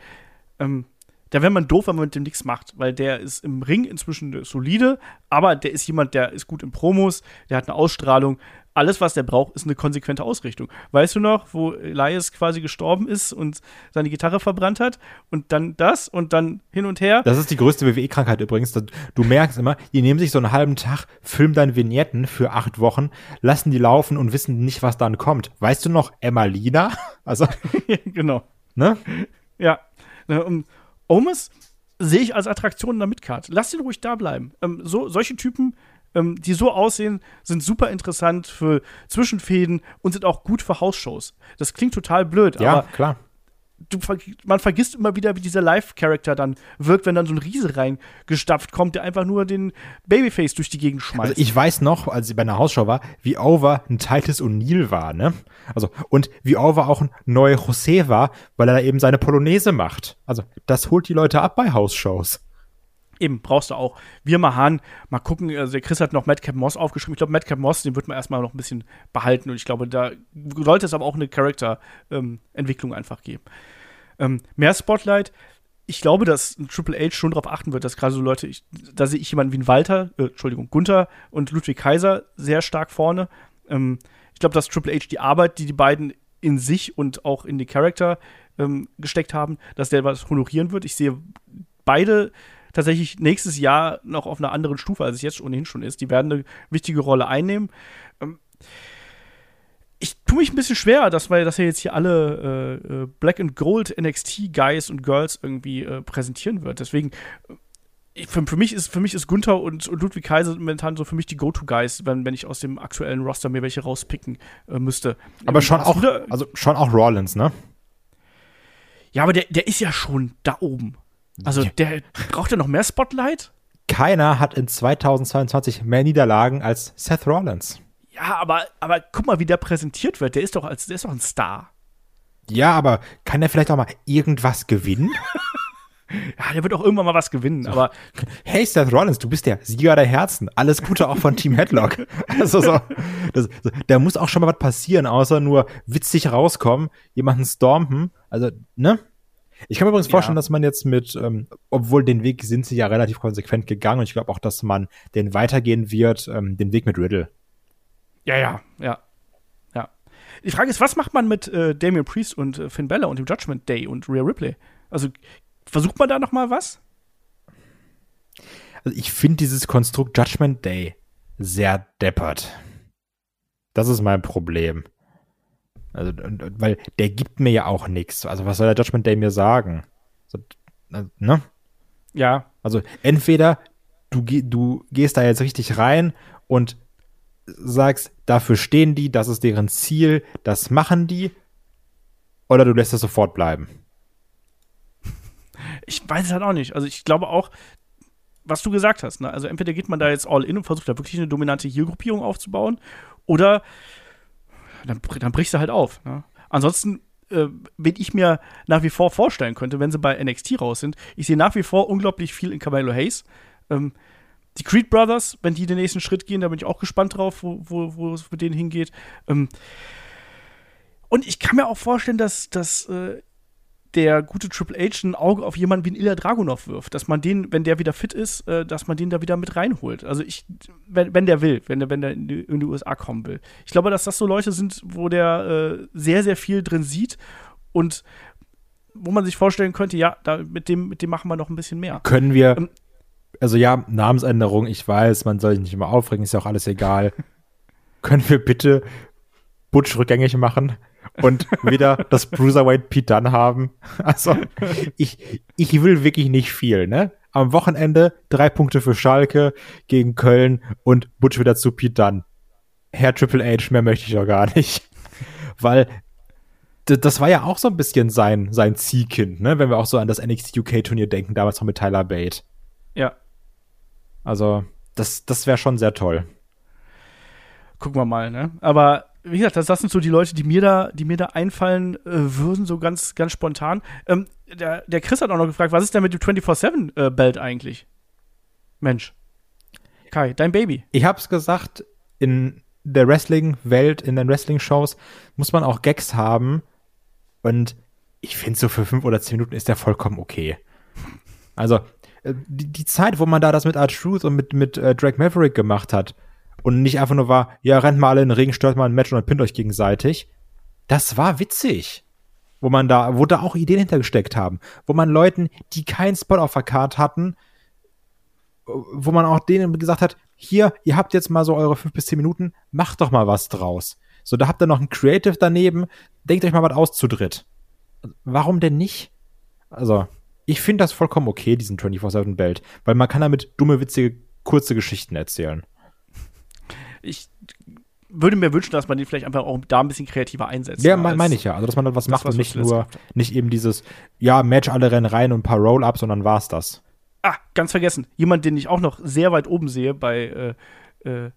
ähm, da wäre man doof, wenn man mit dem nichts macht, weil der ist im Ring inzwischen solide, aber der ist jemand, der ist gut in Promos, der hat eine Ausstrahlung. Alles, was der braucht, ist eine konsequente Ausrichtung. Weißt du noch, wo Elias quasi gestorben ist und seine Gitarre verbrannt hat und dann das und dann hin und her? Das ist die größte WWE-Krankheit übrigens. Du merkst immer, die nehmen sich so einen halben Tag, filmen dann Vignetten für acht Wochen, lassen die laufen und wissen nicht, was dann kommt. Weißt du noch, Emmalina? Also, genau. ne? Ja. Ähm, Omes sehe ich als Attraktion in der Midcard. Lass den ruhig da bleiben. Ähm, so, solche Typen, ähm, die so aussehen, sind super interessant für Zwischenfäden und sind auch gut für Hausshows. Das klingt total blöd, Ja, aber klar. du, man vergisst immer wieder, wie dieser Live-Charakter dann wirkt, wenn dann so ein Riese reingestapft kommt, der einfach nur den Babyface durch die Gegend schmeißt. Also ich weiß noch, als ich bei einer Hausschau war, wie over ein Titus O'Neill war, ne? Also, und wie over auch ein neuer José war, weil er da eben seine Polonaise macht. Also, das holt die Leute ab bei Hausshows. Eben, brauchst du auch. Wir Mahan, mal gucken, also der Chris hat noch Madcap Moss aufgeschrieben. Ich glaube, Madcap Moss, den wird man erstmal noch ein bisschen behalten und ich glaube, da sollte es aber auch eine Charakterentwicklung ähm, einfach geben. Ähm, mehr Spotlight. Ich glaube, dass Triple H schon darauf achten wird, dass gerade so Leute, ich, da sehe ich jemanden wie Walter, äh, Entschuldigung, Gunther und Ludwig Kaiser sehr stark vorne. Ähm, ich glaube, dass Triple H die Arbeit, die die beiden in sich und auch in die Charakter ähm, gesteckt haben, dass der was honorieren wird. Ich sehe beide tatsächlich nächstes Jahr noch auf einer anderen Stufe, als es jetzt ohnehin schon ist. Die werden eine wichtige Rolle einnehmen. Ähm, ich tue mich ein bisschen schwer, dass wir, dass er jetzt hier alle äh, äh Black and Gold NXT Guys und Girls irgendwie äh, präsentieren wird. Deswegen äh, für, für, mich ist für mich ist Gunther und, und Ludwig Kaiser momentan so für mich die Go-To-Guys, wenn, wenn ich aus dem aktuellen Roster mir welche rauspicken äh, müsste. Aber schon auch, also schon auch Rollins, ne? Ja, aber der, der ist ja schon da oben. Also der braucht ja noch mehr Spotlight? Keiner hat in 2022 mehr Niederlagen als Seth Rollins. Ja, aber, aber guck mal, wie der präsentiert wird. Der ist doch als der ist doch ein Star. Ja, aber kann der vielleicht auch mal irgendwas gewinnen? ja, der wird auch irgendwann mal was gewinnen, so. aber. Hey, Seth Rollins, du bist der Sieger der Herzen. Alles Gute auch von Team Headlock. also so, das, da muss auch schon mal was passieren, außer nur witzig rauskommen, jemanden stormen. Also, ne? Ich kann mir übrigens vorstellen, ja. dass man jetzt mit, ähm, obwohl den Weg sind sie ja relativ konsequent gegangen und ich glaube auch, dass man den weitergehen wird, ähm, den Weg mit Riddle. Ja, ja, ja. Ja. Die Frage ist, was macht man mit äh, Damian Priest und äh, Finn Bella und dem Judgment Day und Rhea Ripley? Also versucht man da noch mal was? Also ich finde dieses Konstrukt Judgment Day sehr deppert. Das ist mein Problem. Also, weil der gibt mir ja auch nichts. Also, was soll der Judgment Day mir sagen? So, ne? Ja. Also, entweder du, du gehst da jetzt richtig rein und sagst, dafür stehen die, das ist deren Ziel, das machen die, oder du lässt es sofort bleiben. Ich weiß es halt auch nicht. Also, ich glaube auch, was du gesagt hast, ne? Also, entweder geht man da jetzt all in und versucht da wirklich eine dominante Heal-Gruppierung aufzubauen, oder dann, dann brichst du halt auf. Ne? Ansonsten, äh, wenn ich mir nach wie vor vorstellen könnte, wenn sie bei NXT raus sind, ich sehe nach wie vor unglaublich viel in Camilo Hayes. Ähm, die Creed Brothers, wenn die den nächsten Schritt gehen, da bin ich auch gespannt drauf, wo, wo, wo es mit denen hingeht. Ähm, und ich kann mir auch vorstellen, dass, dass äh, der gute Triple H ein Auge auf jemanden wie ein Ilya Dragunov wirft, dass man den, wenn der wieder fit ist, äh, dass man den da wieder mit reinholt. Also ich, wenn, wenn der will, wenn der, wenn der in die, in die USA kommen will. Ich glaube, dass das so Leute sind, wo der äh, sehr, sehr viel drin sieht und wo man sich vorstellen könnte, ja, da, mit, dem, mit dem machen wir noch ein bisschen mehr. Können wir, ähm, also ja, Namensänderung, ich weiß, man soll sich nicht immer aufregen, ist ja auch alles egal. Können wir bitte Butch rückgängig machen? Und wieder das Bruiserweight Pete Dunn haben. Also, ich, ich will wirklich nicht viel, ne? Am Wochenende drei Punkte für Schalke gegen Köln und Butch wieder zu Pete Dunn. Herr Triple H, mehr möchte ich doch gar nicht. Weil das war ja auch so ein bisschen sein, sein Ziehkind, ne? Wenn wir auch so an das NXT UK Turnier denken, damals noch mit Tyler Bate. Ja. Also, das, das wäre schon sehr toll. Gucken wir mal, ne? Aber wie gesagt, das, sind so die Leute, die mir da, die mir da einfallen äh, würden, so ganz, ganz spontan. Ähm, der, der Chris hat auch noch gefragt, was ist denn mit dem 24-7-Belt äh, eigentlich? Mensch. Kai, dein Baby. Ich hab's gesagt, in der Wrestling-Welt, in den Wrestling-Shows muss man auch Gags haben. Und ich finde, so für fünf oder zehn Minuten ist der vollkommen okay. Also, äh, die, die Zeit, wo man da das mit Art Truth und mit, mit äh, Drake Maverick gemacht hat, und nicht einfach nur war, ja, rennt mal alle in den Regen, stört mal ein Match und dann pinnt euch gegenseitig. Das war witzig. Wo man da, wo da auch Ideen hintergesteckt haben. Wo man Leuten, die keinen Spot auf der Card hatten, wo man auch denen gesagt hat, hier, ihr habt jetzt mal so eure fünf bis zehn Minuten, macht doch mal was draus. So, da habt ihr noch ein Creative daneben, denkt euch mal was aus zu dritt. Warum denn nicht? Also, ich finde das vollkommen okay, diesen 24-7-Belt, weil man kann damit dumme, witzige, kurze Geschichten erzählen ich würde mir wünschen, dass man den vielleicht einfach auch da ein bisschen kreativer einsetzt. Ja, meine mein ich ja. Also, dass man dann was macht was und nicht nur, nicht eben dieses, ja, Match alle rennen rein und ein paar Roll-Ups, sondern war's das. Ah, ganz vergessen. Jemand, den ich auch noch sehr weit oben sehe bei äh, äh,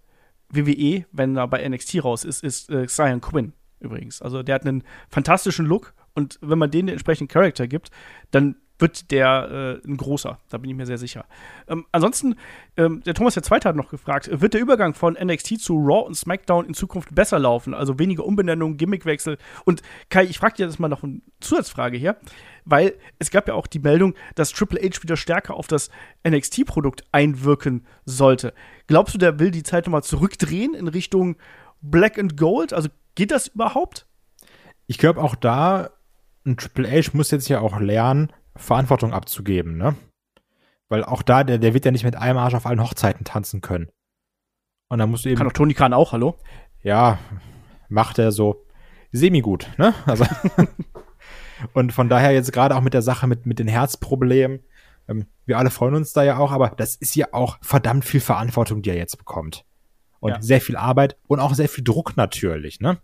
WWE, wenn er bei NXT raus ist, ist äh, Cyan Quinn übrigens. Also der hat einen fantastischen Look und wenn man denen den entsprechenden Charakter gibt, dann wird der äh, ein großer. Da bin ich mir sehr sicher. Ähm, ansonsten, ähm, der Thomas der Zweite hat noch gefragt, wird der Übergang von NXT zu Raw und SmackDown in Zukunft besser laufen? Also weniger Umbenennungen, Gimmickwechsel. Und Kai, ich frage dir jetzt mal noch eine Zusatzfrage hier, weil es gab ja auch die Meldung, dass Triple H wieder stärker auf das NXT-Produkt einwirken sollte. Glaubst du, der will die Zeit nochmal zurückdrehen in Richtung Black and Gold? Also geht das überhaupt? Ich glaube auch da, ein Triple H muss jetzt ja auch lernen, Verantwortung abzugeben, ne? Weil auch da, der, der wird ja nicht mit einem Arsch auf allen Hochzeiten tanzen können. Und dann musst du eben. Kann doch Tony Khan auch, hallo? Ja, macht er so semi-gut, ne? Also. und von daher jetzt gerade auch mit der Sache mit, mit den Herzproblemen, ähm, wir alle freuen uns da ja auch, aber das ist ja auch verdammt viel Verantwortung, die er jetzt bekommt. Und Ja. sehr viel Arbeit und auch sehr viel Druck natürlich, ne?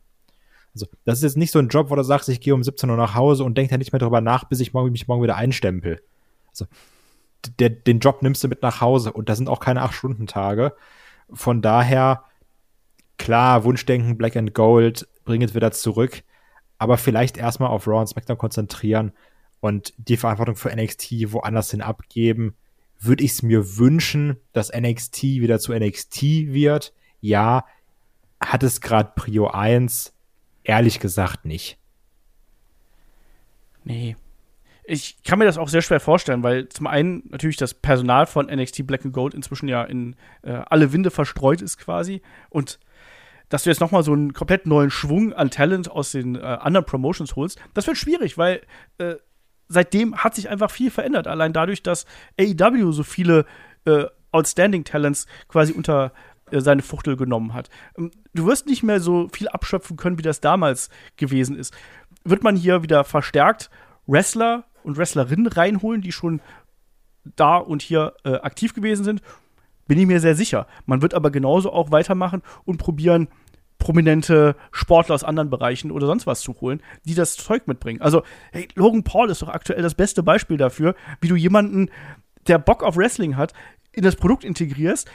Also, das ist jetzt nicht so ein Job, wo du sagst, ich gehe um 17 Uhr nach Hause und denk da nicht mehr drüber nach, bis ich morgen, mich morgen wieder einstempel. Also, der, den Job nimmst du mit nach Hause und das sind auch keine 8-Stunden-Tage. Von daher, klar, Wunschdenken, Black and Gold, bring es wieder zurück, aber vielleicht erstmal auf Raw und SmackDown konzentrieren und die Verantwortung für NXT woanders hin abgeben. Würde ich es mir wünschen, dass NXT wieder zu NXT wird? Ja, hat es gerade Prio 1? Ehrlich gesagt nicht. Nee. Ich kann mir das auch sehr schwer vorstellen, weil zum einen natürlich das Personal von NXT Black and Gold inzwischen ja in äh, alle Winde verstreut ist quasi und dass du jetzt noch mal so einen komplett neuen Schwung an Talent aus den äh, anderen Promotions holst, das wird schwierig, weil äh, seitdem hat sich einfach viel verändert. Allein dadurch, dass AEW so viele äh, Outstanding Talents quasi unter seine Fuchtel genommen hat. Ähm, Du wirst nicht mehr so viel abschöpfen können, wie das damals gewesen ist. Wird man hier wieder verstärkt Wrestler und Wrestlerinnen reinholen, die schon da und hier äh, aktiv gewesen sind, bin ich mir sehr sicher. Man wird aber genauso auch weitermachen und probieren, prominente Sportler aus anderen Bereichen oder sonst was zu holen, die das Zeug mitbringen. Also, hey, Logan Paul ist doch aktuell das beste Beispiel dafür, wie du jemanden, der Bock auf Wrestling hat, in das Produkt integrierst,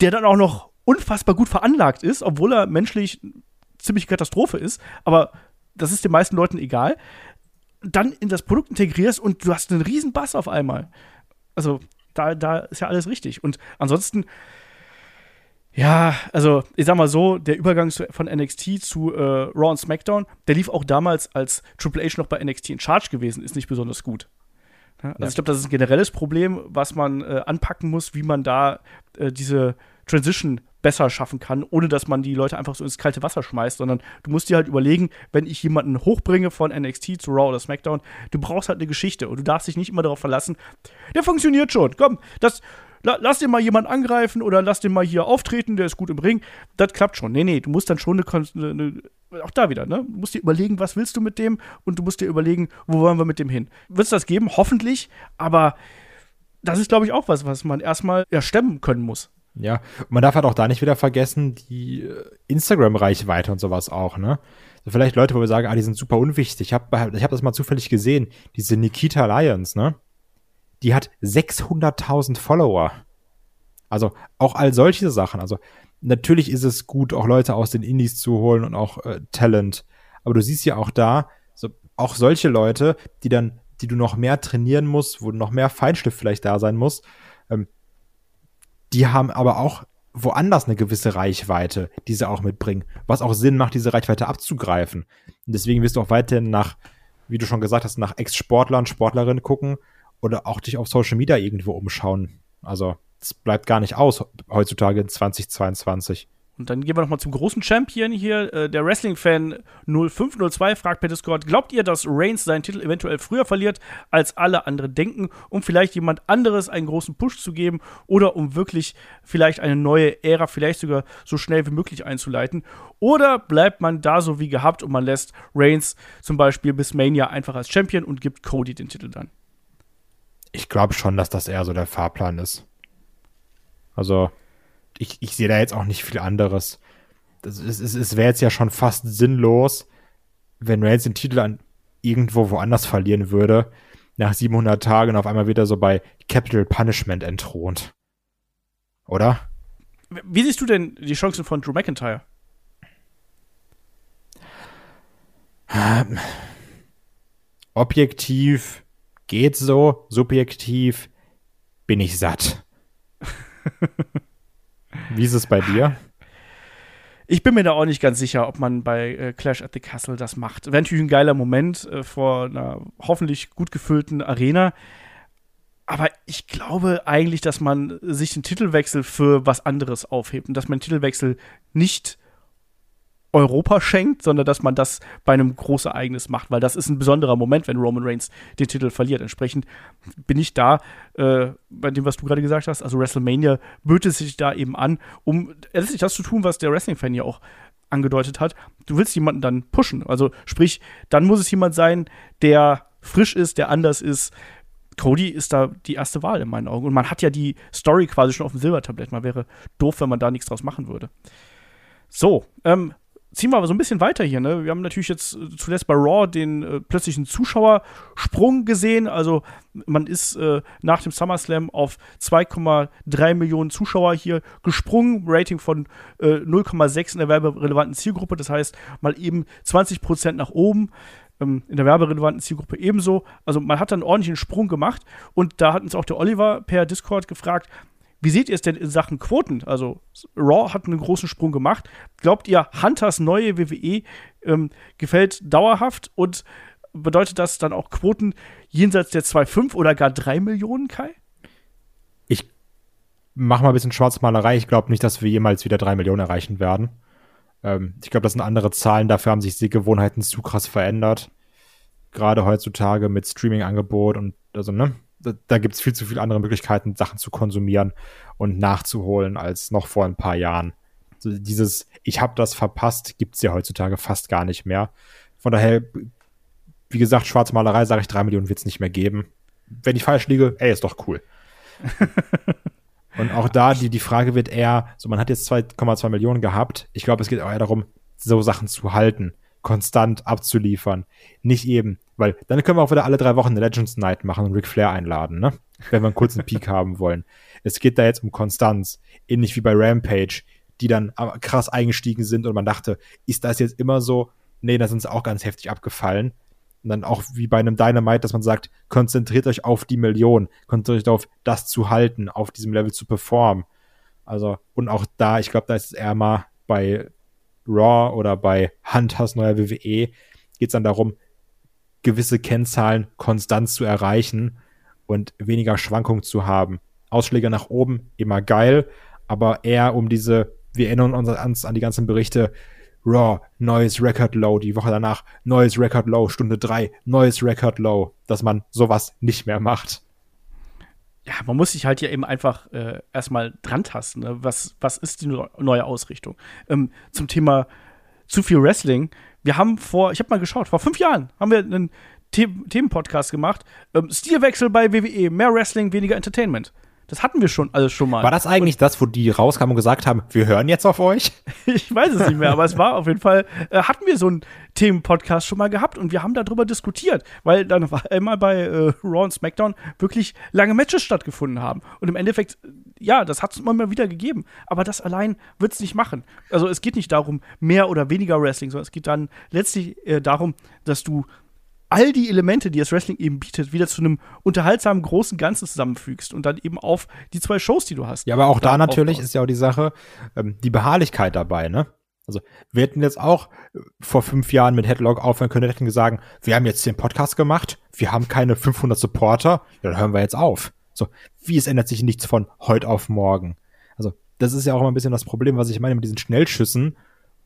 der dann auch noch unfassbar gut veranlagt ist, obwohl er menschlich ziemlich Katastrophe ist, aber das ist den meisten Leuten egal, dann in das Produkt integrierst und du hast einen riesen Bass auf einmal. Also, da, da ist ja alles richtig. Und ansonsten, ja, also ich sag mal so, der Übergang von NXT zu äh, Raw und SmackDown, der lief auch damals, als Triple H noch bei NXT in Charge gewesen ist, nicht besonders gut. Also Ja. ich glaube, das ist ein generelles Problem, was man äh, anpacken muss, wie man da äh, diese Transition besser schaffen kann, ohne dass man die Leute einfach so ins kalte Wasser schmeißt, sondern du musst dir halt überlegen, wenn ich jemanden hochbringe von NXT zu Raw oder SmackDown, du brauchst halt eine Geschichte und du darfst dich nicht immer darauf verlassen, der funktioniert schon, komm, das, la, lass den mal jemand angreifen oder lass den mal hier auftreten, der ist gut im Ring, das klappt schon. Nee, nee, du musst dann schon eine, eine auch da wieder, ne? Du musst dir überlegen, was willst du mit dem und du musst dir überlegen, wo wollen wir mit dem hin. Wird es das geben? Hoffentlich, aber das ist, glaube ich, auch was, was man erstmal ja, stemmen können muss. Ja, man darf halt auch da nicht wieder vergessen, die äh, Instagram-Reichweite und sowas auch, ne? So vielleicht Leute, wo wir sagen, ah, die sind super unwichtig. Ich habe ich hab das mal zufällig gesehen. Diese Nikita Lyons, ne? Die hat 600.000 Follower. Also auch all solche Sachen. Also natürlich ist es gut, auch Leute aus den Indies zu holen und auch äh, Talent. Aber du siehst ja auch da, so, auch solche Leute, die dann, die du noch mehr trainieren musst, wo noch mehr Feinstift vielleicht da sein muss, ähm, die haben aber auch woanders eine gewisse Reichweite, die sie auch mitbringen, was auch Sinn macht, diese Reichweite abzugreifen. Und deswegen wirst du auch weiterhin nach, wie du schon gesagt hast, nach Ex-Sportlern, Sportlerinnen gucken oder auch dich auf Social Media irgendwo umschauen. Also, es bleibt gar nicht aus heutzutage in 2022. Und dann gehen wir nochmal zum großen Champion hier. Äh, der Wrestling-Fan 0502 fragt per Discord: Glaubt ihr, dass Reigns seinen Titel eventuell früher verliert, als alle anderen denken, um vielleicht jemand anderes einen großen Push zu geben oder um wirklich vielleicht eine neue Ära, vielleicht sogar so schnell wie möglich einzuleiten? Oder bleibt man da so wie gehabt und man lässt Reigns zum Beispiel bis Mania einfach als Champion und gibt Cody den Titel dann? Ich glaube schon, dass das eher so der Fahrplan ist. Also, ich, ich sehe da jetzt auch nicht viel anderes. das ist, es, es wäre jetzt ja schon fast sinnlos, wenn Reigns den Titel an irgendwo woanders verlieren würde, nach 700 Tagen auf einmal wieder so bei Capital Punishment entthront. Oder? Wie siehst du denn die Chancen von Drew McIntyre? Ähm, objektiv geht so, subjektiv bin ich satt. Wie ist es bei dir? Ich bin mir da auch nicht ganz sicher, ob man bei äh, Clash at the Castle das macht. Wäre natürlich ein geiler Moment äh, vor einer hoffentlich gut gefüllten Arena. Aber ich glaube eigentlich, dass man sich den Titelwechsel für was anderes aufhebt und dass man den Titelwechsel nicht Europa schenkt, sondern dass man das bei einem Großereignis macht, weil das ist ein besonderer Moment, wenn Roman Reigns den Titel verliert. Entsprechend bin ich da äh, bei dem, was du gerade gesagt hast. Also WrestleMania böte sich da eben an, um letztlich das zu tun, was der Wrestling-Fan ja auch angedeutet hat. Du willst jemanden dann pushen. Also sprich, dann muss es jemand sein, der frisch ist, der anders ist. Cody ist da die erste Wahl in meinen Augen. Und man hat ja die Story quasi schon auf dem Silbertablett. Man wäre doof, wenn man da nichts draus machen würde. So, ähm, ziehen wir aber so ein bisschen weiter hier. Ne? Wir haben natürlich jetzt äh, zuletzt bei Raw den äh, plötzlichen Zuschauersprung gesehen. Also man ist äh, nach dem SummerSlam auf 2,3 Millionen Zuschauer hier gesprungen. Rating von äh, 0,6 in der werberelevanten Zielgruppe. Das heißt mal eben 20 Prozent nach oben. Ähm, in der werberelevanten Zielgruppe ebenso. Also man hat dann einen ordentlichen Sprung gemacht. Und da hat uns auch der Oliver per Discord gefragt, wie seht ihr es denn in Sachen Quoten? Also Raw hat einen großen Sprung gemacht. Glaubt ihr, Hunters neue WWE ähm, gefällt dauerhaft und bedeutet das dann auch Quoten jenseits der 2,5 oder gar 3 Millionen, Kai? Ich mach mal ein bisschen Schwarzmalerei. Ich glaube nicht, dass wir jemals wieder 3 Millionen erreichen werden. Ähm, ich glaube, das sind andere Zahlen. Dafür haben sich die Gewohnheiten zu krass verändert. Gerade heutzutage mit Streaming-Angebot und also, ne? Da, da gibt es viel zu viele andere Möglichkeiten, Sachen zu konsumieren und nachzuholen als noch vor ein paar Jahren. Also dieses, ich habe das verpasst, gibt es ja heutzutage fast gar nicht mehr. Von daher, wie gesagt, Schwarzmalerei sage ich, drei Millionen wird es nicht mehr geben. Wenn ich falsch liege, ey, ist doch cool. und auch da, die, die Frage wird eher, so man hat jetzt 2,2 Millionen gehabt. Ich glaube, es geht auch eher darum, so Sachen zu halten konstant abzuliefern. Nicht eben, weil dann können wir auch wieder alle drei Wochen eine Legends Night machen und Ric Flair einladen, ne? Wenn wir einen kurzen Peak haben wollen. Es geht da jetzt um Konstanz. Ähnlich wie bei Rampage, die dann krass eingestiegen sind und man dachte, ist das jetzt immer so? Nee, da sind sie auch ganz heftig abgefallen. Und dann auch wie bei einem Dynamite, dass man sagt, konzentriert euch auf die Million, konzentriert euch darauf, das zu halten, auf diesem Level zu performen. Also, und auch da, ich glaube, da ist es eher mal bei Raw oder bei Hunters neuer WWE geht es dann darum, gewisse Kennzahlen konstant zu erreichen und weniger Schwankungen zu haben. Ausschläge nach oben immer geil, aber eher um diese, wir erinnern uns an die ganzen Berichte, Raw, neues Record Low, die Woche danach, neues Record Low, Stunde drei, neues Record Low, dass man sowas nicht mehr macht ja, man muss sich halt ja eben einfach äh, erstmal dran tasten. Ne? Was, was ist die neue Ausrichtung? Ähm, zum Thema zu viel Wrestling. Wir haben vor, ich habe mal geschaut, vor fünf Jahren haben wir einen The Themenpodcast gemacht. Ähm, Stilwechsel bei WWE, mehr Wrestling, weniger Entertainment. Das hatten wir schon alles schon mal. War das eigentlich und, das, wo die rauskamen und gesagt haben, wir hören jetzt auf euch? ich weiß es nicht mehr, aber es war auf jeden Fall, äh, hatten wir so einen Themenpodcast schon mal gehabt und wir haben darüber diskutiert, weil dann einmal bei äh, Raw und SmackDown wirklich lange Matches stattgefunden haben. Und im Endeffekt, ja, das hat es immer mal wieder gegeben. Aber das allein wird es nicht machen. Also es geht nicht darum, mehr oder weniger Wrestling, sondern es geht dann letztlich äh, darum, dass du all die Elemente, die das Wrestling eben bietet, wieder zu einem unterhaltsamen großen Ganzen zusammenfügst und dann eben auf die zwei Shows, die du hast. Ja, aber auch da natürlich aufbaust. ist ja auch die Sache, ähm, die Beharrlichkeit dabei, ne? Also, wir hätten jetzt auch äh, vor fünf Jahren mit Headlock aufhören können, hätten gesagt, wir haben jetzt den Podcast gemacht, wir haben keine 500 Supporter, ja, dann hören wir jetzt auf. So, wie es ändert sich nichts von heute auf morgen. Also, das ist ja auch immer ein bisschen das Problem, was ich meine mit diesen Schnellschüssen,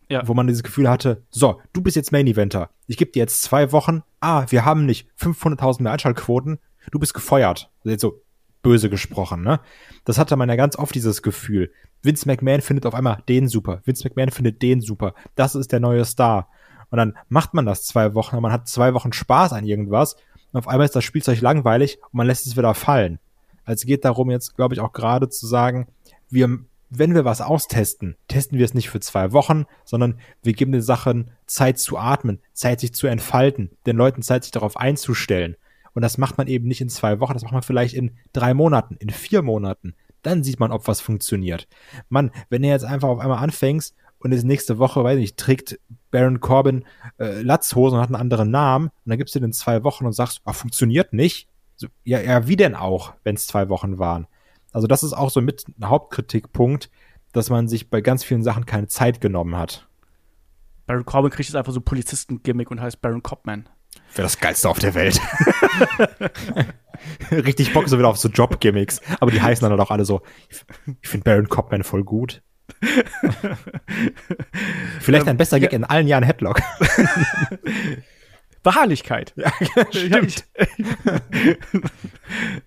ja. wo man dieses Gefühl hatte, so, du bist jetzt Main Eventer. Ich gebe dir jetzt zwei Wochen. Ah, wir haben nicht 500.000 mehr Einschaltquoten. Du bist gefeuert. Also jetzt so böse gesprochen, ne? Das hatte man ja ganz oft dieses Gefühl. Vince McMahon findet auf einmal den super. Vince McMahon findet den super. Das ist der neue Star. Und dann macht man das zwei Wochen und man hat zwei Wochen Spaß an irgendwas. Und auf einmal ist das Spielzeug langweilig und man lässt es wieder fallen. Also geht darum jetzt, glaube ich, auch gerade zu sagen, wir wenn wir was austesten, testen wir es nicht für zwei Wochen, sondern wir geben den Sachen Zeit zu atmen, Zeit sich zu entfalten, den Leuten Zeit sich darauf einzustellen. Und das macht man eben nicht in zwei Wochen, das macht man vielleicht in drei Monaten, in vier Monaten. Dann sieht man, ob was funktioniert. Mann, wenn du jetzt einfach auf einmal anfängst und es nächste Woche, weiß nicht, trägt Baron Corbin äh, Latzhosen und hat einen anderen Namen und dann gibst du den in zwei Wochen und sagst, ah, funktioniert nicht. Ja, ja, wie denn auch, wenn es zwei Wochen waren? Also das ist auch so mit ein Hauptkritikpunkt, dass man sich bei ganz vielen Sachen keine Zeit genommen hat. Baron Corbin kriegt jetzt einfach so Polizisten-Gimmick und heißt Baron Copman. Wäre das geilste auf der Welt. Richtig Bock so wieder auf so Job-Gimmicks. Aber die heißen dann halt auch alle so, ich finde Baron Copman voll gut. Vielleicht ein besser Gag ja. in allen Jahren Headlock. Beharrlichkeit. Ja, stimmt.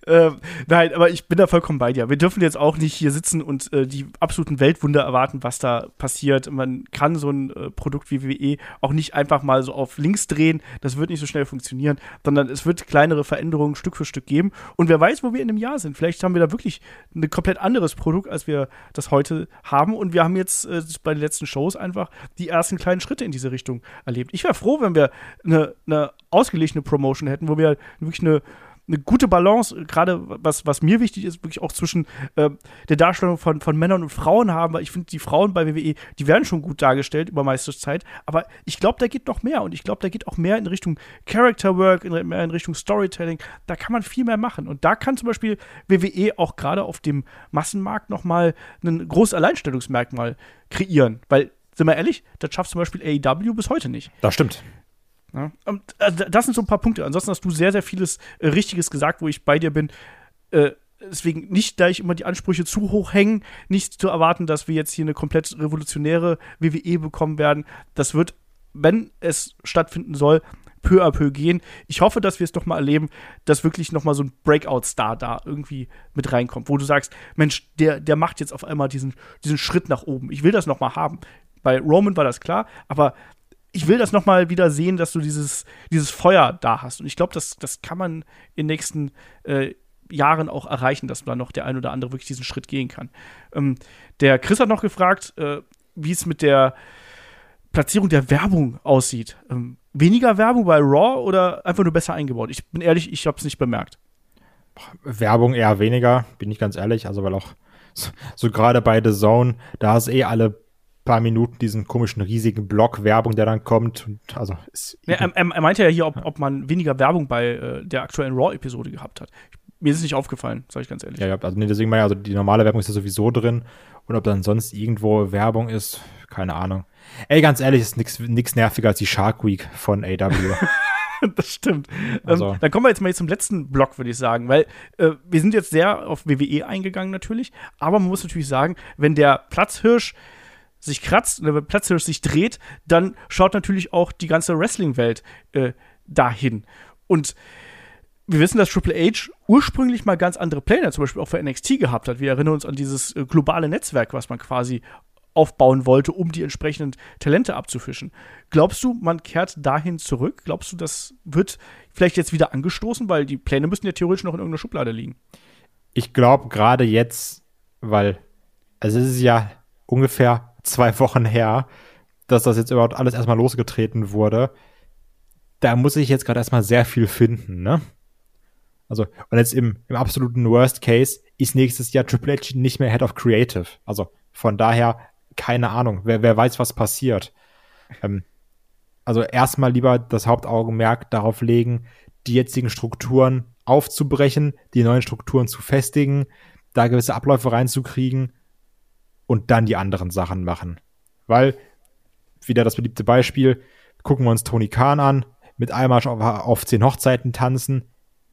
ähm, nein, aber ich bin da vollkommen bei dir. Wir dürfen jetzt auch nicht hier sitzen und äh, die absoluten Weltwunder erwarten, was da passiert. Man kann so ein äh, Produkt wie WWE auch nicht einfach mal so auf links drehen. Das wird nicht so schnell funktionieren, sondern es wird kleinere Veränderungen Stück für Stück geben. Und wer weiß, wo wir in einem Jahr sind. Vielleicht haben wir da wirklich ein komplett anderes Produkt, als wir das heute haben. Und wir haben jetzt äh, bei den letzten Shows einfach die ersten kleinen Schritte in diese Richtung erlebt. Ich wäre froh, wenn wir eine, eine ausgeglichene Promotion hätten, wo wir wirklich eine eine gute Balance, gerade was, was mir wichtig ist, wirklich auch zwischen äh, der Darstellung von, von Männern und Frauen haben, weil ich finde, die Frauen bei WWE, die werden schon gut dargestellt über meiste Zeit, aber ich glaube, da geht noch mehr und ich glaube, da geht auch mehr in Richtung Character Work, in, mehr in Richtung Storytelling, da kann man viel mehr machen und da kann zum Beispiel WWE auch gerade auf dem Massenmarkt nochmal ein großes Alleinstellungsmerkmal kreieren, weil sind wir ehrlich, das schafft zum Beispiel AEW bis heute nicht. Das stimmt. Ja. Und, also, das sind so ein paar Punkte. Ansonsten hast du sehr, sehr vieles äh, Richtiges gesagt, wo ich bei dir bin. Äh, deswegen nicht da ich immer die Ansprüche zu hoch hängen, nicht zu erwarten, dass wir jetzt hier eine komplett revolutionäre WWE bekommen werden. Das wird, wenn es stattfinden soll, peu à peu gehen. Ich hoffe, dass wir es doch mal erleben, dass wirklich noch mal so ein Breakout-Star da irgendwie mit reinkommt, wo du sagst, Mensch, der, der macht jetzt auf einmal diesen, diesen Schritt nach oben. Ich will das noch mal haben. Bei Roman war das klar, aber ich will das noch mal wieder sehen, dass du dieses, dieses Feuer da hast. Und ich glaube, das, das kann man in den nächsten äh, Jahren auch erreichen, dass da noch der ein oder andere wirklich diesen Schritt gehen kann. Ähm, der Chris hat noch gefragt, äh, wie es mit der Platzierung der Werbung aussieht. Ähm, weniger Werbung bei Raw oder einfach nur besser eingebaut? Ich bin ehrlich, ich habe es nicht bemerkt. Werbung eher weniger, bin ich ganz ehrlich. Also, weil auch so, so gerade bei The Zone, da ist eh alle paar Minuten diesen komischen riesigen Block Werbung, der dann kommt. Und also ja, er, er, meinte ja hier, ob, ob man weniger Werbung bei äh, der aktuellen Raw-Episode gehabt hat. Mir ist es nicht aufgefallen, sage ich ganz ehrlich. Ja, ja also nee, deswegen meine ich, also die normale Werbung ist ja sowieso drin. Und ob dann sonst irgendwo Werbung ist, keine Ahnung. Ey, ganz ehrlich, ist nichts nerviger als die Shark Week von AW. das stimmt. Ähm, also. Ähm, dann kommen wir jetzt mal zum letzten Block, würde ich sagen, weil äh, wir sind jetzt sehr auf WWE eingegangen natürlich, aber man muss natürlich sagen, wenn der Platzhirsch sich kratzt und der Platzhirsch sich dreht, dann schaut natürlich auch die ganze Wrestling-Welt äh, dahin. Und wir wissen, dass Triple H ursprünglich mal ganz andere Pläne, zum Beispiel auch für NXT gehabt hat. Wir erinnern uns an dieses äh, globale Netzwerk, was man quasi aufbauen wollte, um die entsprechenden Talente abzufischen. Glaubst du, man kehrt dahin zurück? Glaubst du, das wird vielleicht jetzt wieder angestoßen, weil die Pläne müssen ja theoretisch noch in irgendeiner Schublade liegen? Ich glaube gerade jetzt, weil also es ist ja ungefähr zwei Wochen her, dass das jetzt überhaupt alles erstmal losgetreten wurde. Da muss ich jetzt gerade erstmal sehr viel finden, ne? Also, und jetzt im, im absoluten Worst Case ist nächstes Jahr Triple H nicht mehr Head of Creative. Also, von daher, keine Ahnung, wer, wer weiß, was passiert. Ähm, also, erstmal lieber das Hauptaugenmerk darauf legen, die jetzigen Strukturen aufzubrechen, die neuen Strukturen zu festigen, da gewisse Abläufe reinzukriegen und dann die anderen Sachen machen. Weil, wieder das beliebte Beispiel, gucken wir uns Tony Khan an, mit Einmarsch auf, auf zehn Hochzeiten tanzen,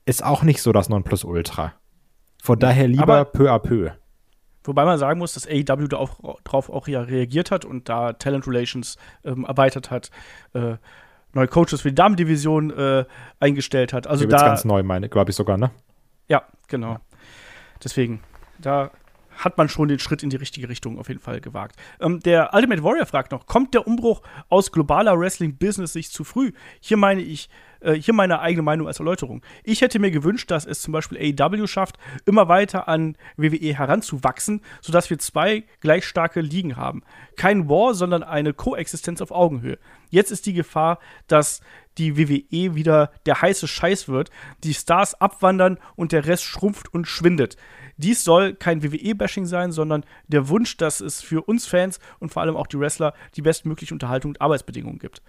ist auch nicht so das Nonplusultra. Von daher lieber Aber peu à peu. Wobei man sagen muss, dass AEW da auch, drauf auch ja reagiert hat und da Talent Relations ähm, erweitert hat, äh, neue Coaches für die Damendivision äh, eingestellt hat. Also da ganz neu, meine, glaube ich sogar, ne? Ja, genau. Deswegen, da hat man schon den Schritt in die richtige Richtung auf jeden Fall gewagt. Ähm, der Ultimate Warrior fragt noch: Kommt der Umbruch aus globaler Wrestling-Business sich zu früh? Hier meine ich äh, hier meine eigene Meinung als Erläuterung. Ich hätte mir gewünscht, dass es zum Beispiel AEW schafft, immer weiter an WWE heranzuwachsen, sodass wir zwei gleich starke Ligen haben. Kein War, sondern eine Koexistenz auf Augenhöhe. Jetzt ist die Gefahr, dass die WWE wieder der heiße Scheiß wird, die Stars abwandern und der Rest schrumpft und schwindet. Dies soll kein WWE-Bashing sein, sondern der Wunsch, dass es für uns Fans und vor allem auch die Wrestler die bestmögliche Unterhaltung und Arbeitsbedingungen gibt.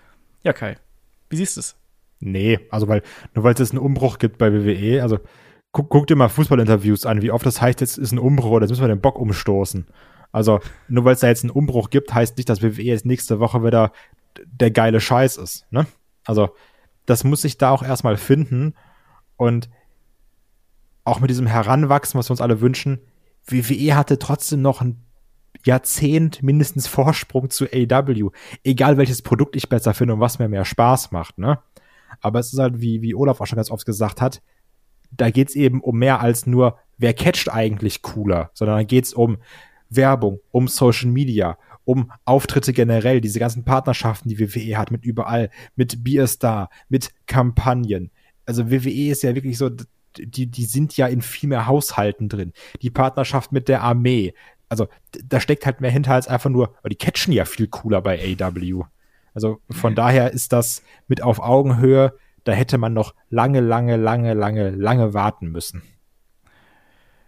Ja, Kai, wie siehst du es? Nee, also weil, nur weil es einen Umbruch gibt bei WWE, also guck, guck dir mal Fußballinterviews an, wie oft das heißt, jetzt ist ein Umbruch oder jetzt müssen wir den Bock umstoßen. Also, nur weil es da jetzt einen Umbruch gibt, heißt nicht, dass WWE jetzt nächste Woche wieder der geile Scheiß ist, ne? Also, das muss sich da auch erstmal finden und auch mit diesem Heranwachsen, was wir uns alle wünschen, WWE hatte trotzdem noch ein Jahrzehnt mindestens Vorsprung zu AW. Egal welches Produkt ich besser finde und was mir mehr Spaß macht, ne? Aber es ist halt, wie, wie Olaf auch schon ganz oft gesagt hat, da geht's eben um mehr als nur, wer catcht eigentlich cooler, sondern da geht's um Werbung, um Social Media, um Auftritte generell, diese ganzen Partnerschaften, die WWE hat, mit überall, mit Beer Star, mit Kampagnen. Also WWE ist ja wirklich so, die, die sind ja in viel mehr Haushalten drin. Die Partnerschaft mit der Armee. Also da steckt halt mehr hinter als einfach nur, die catchen ja viel cooler bei AW. Also von mhm. daher ist das mit auf Augenhöhe, da hätte man noch lange, lange, lange, lange, lange warten müssen.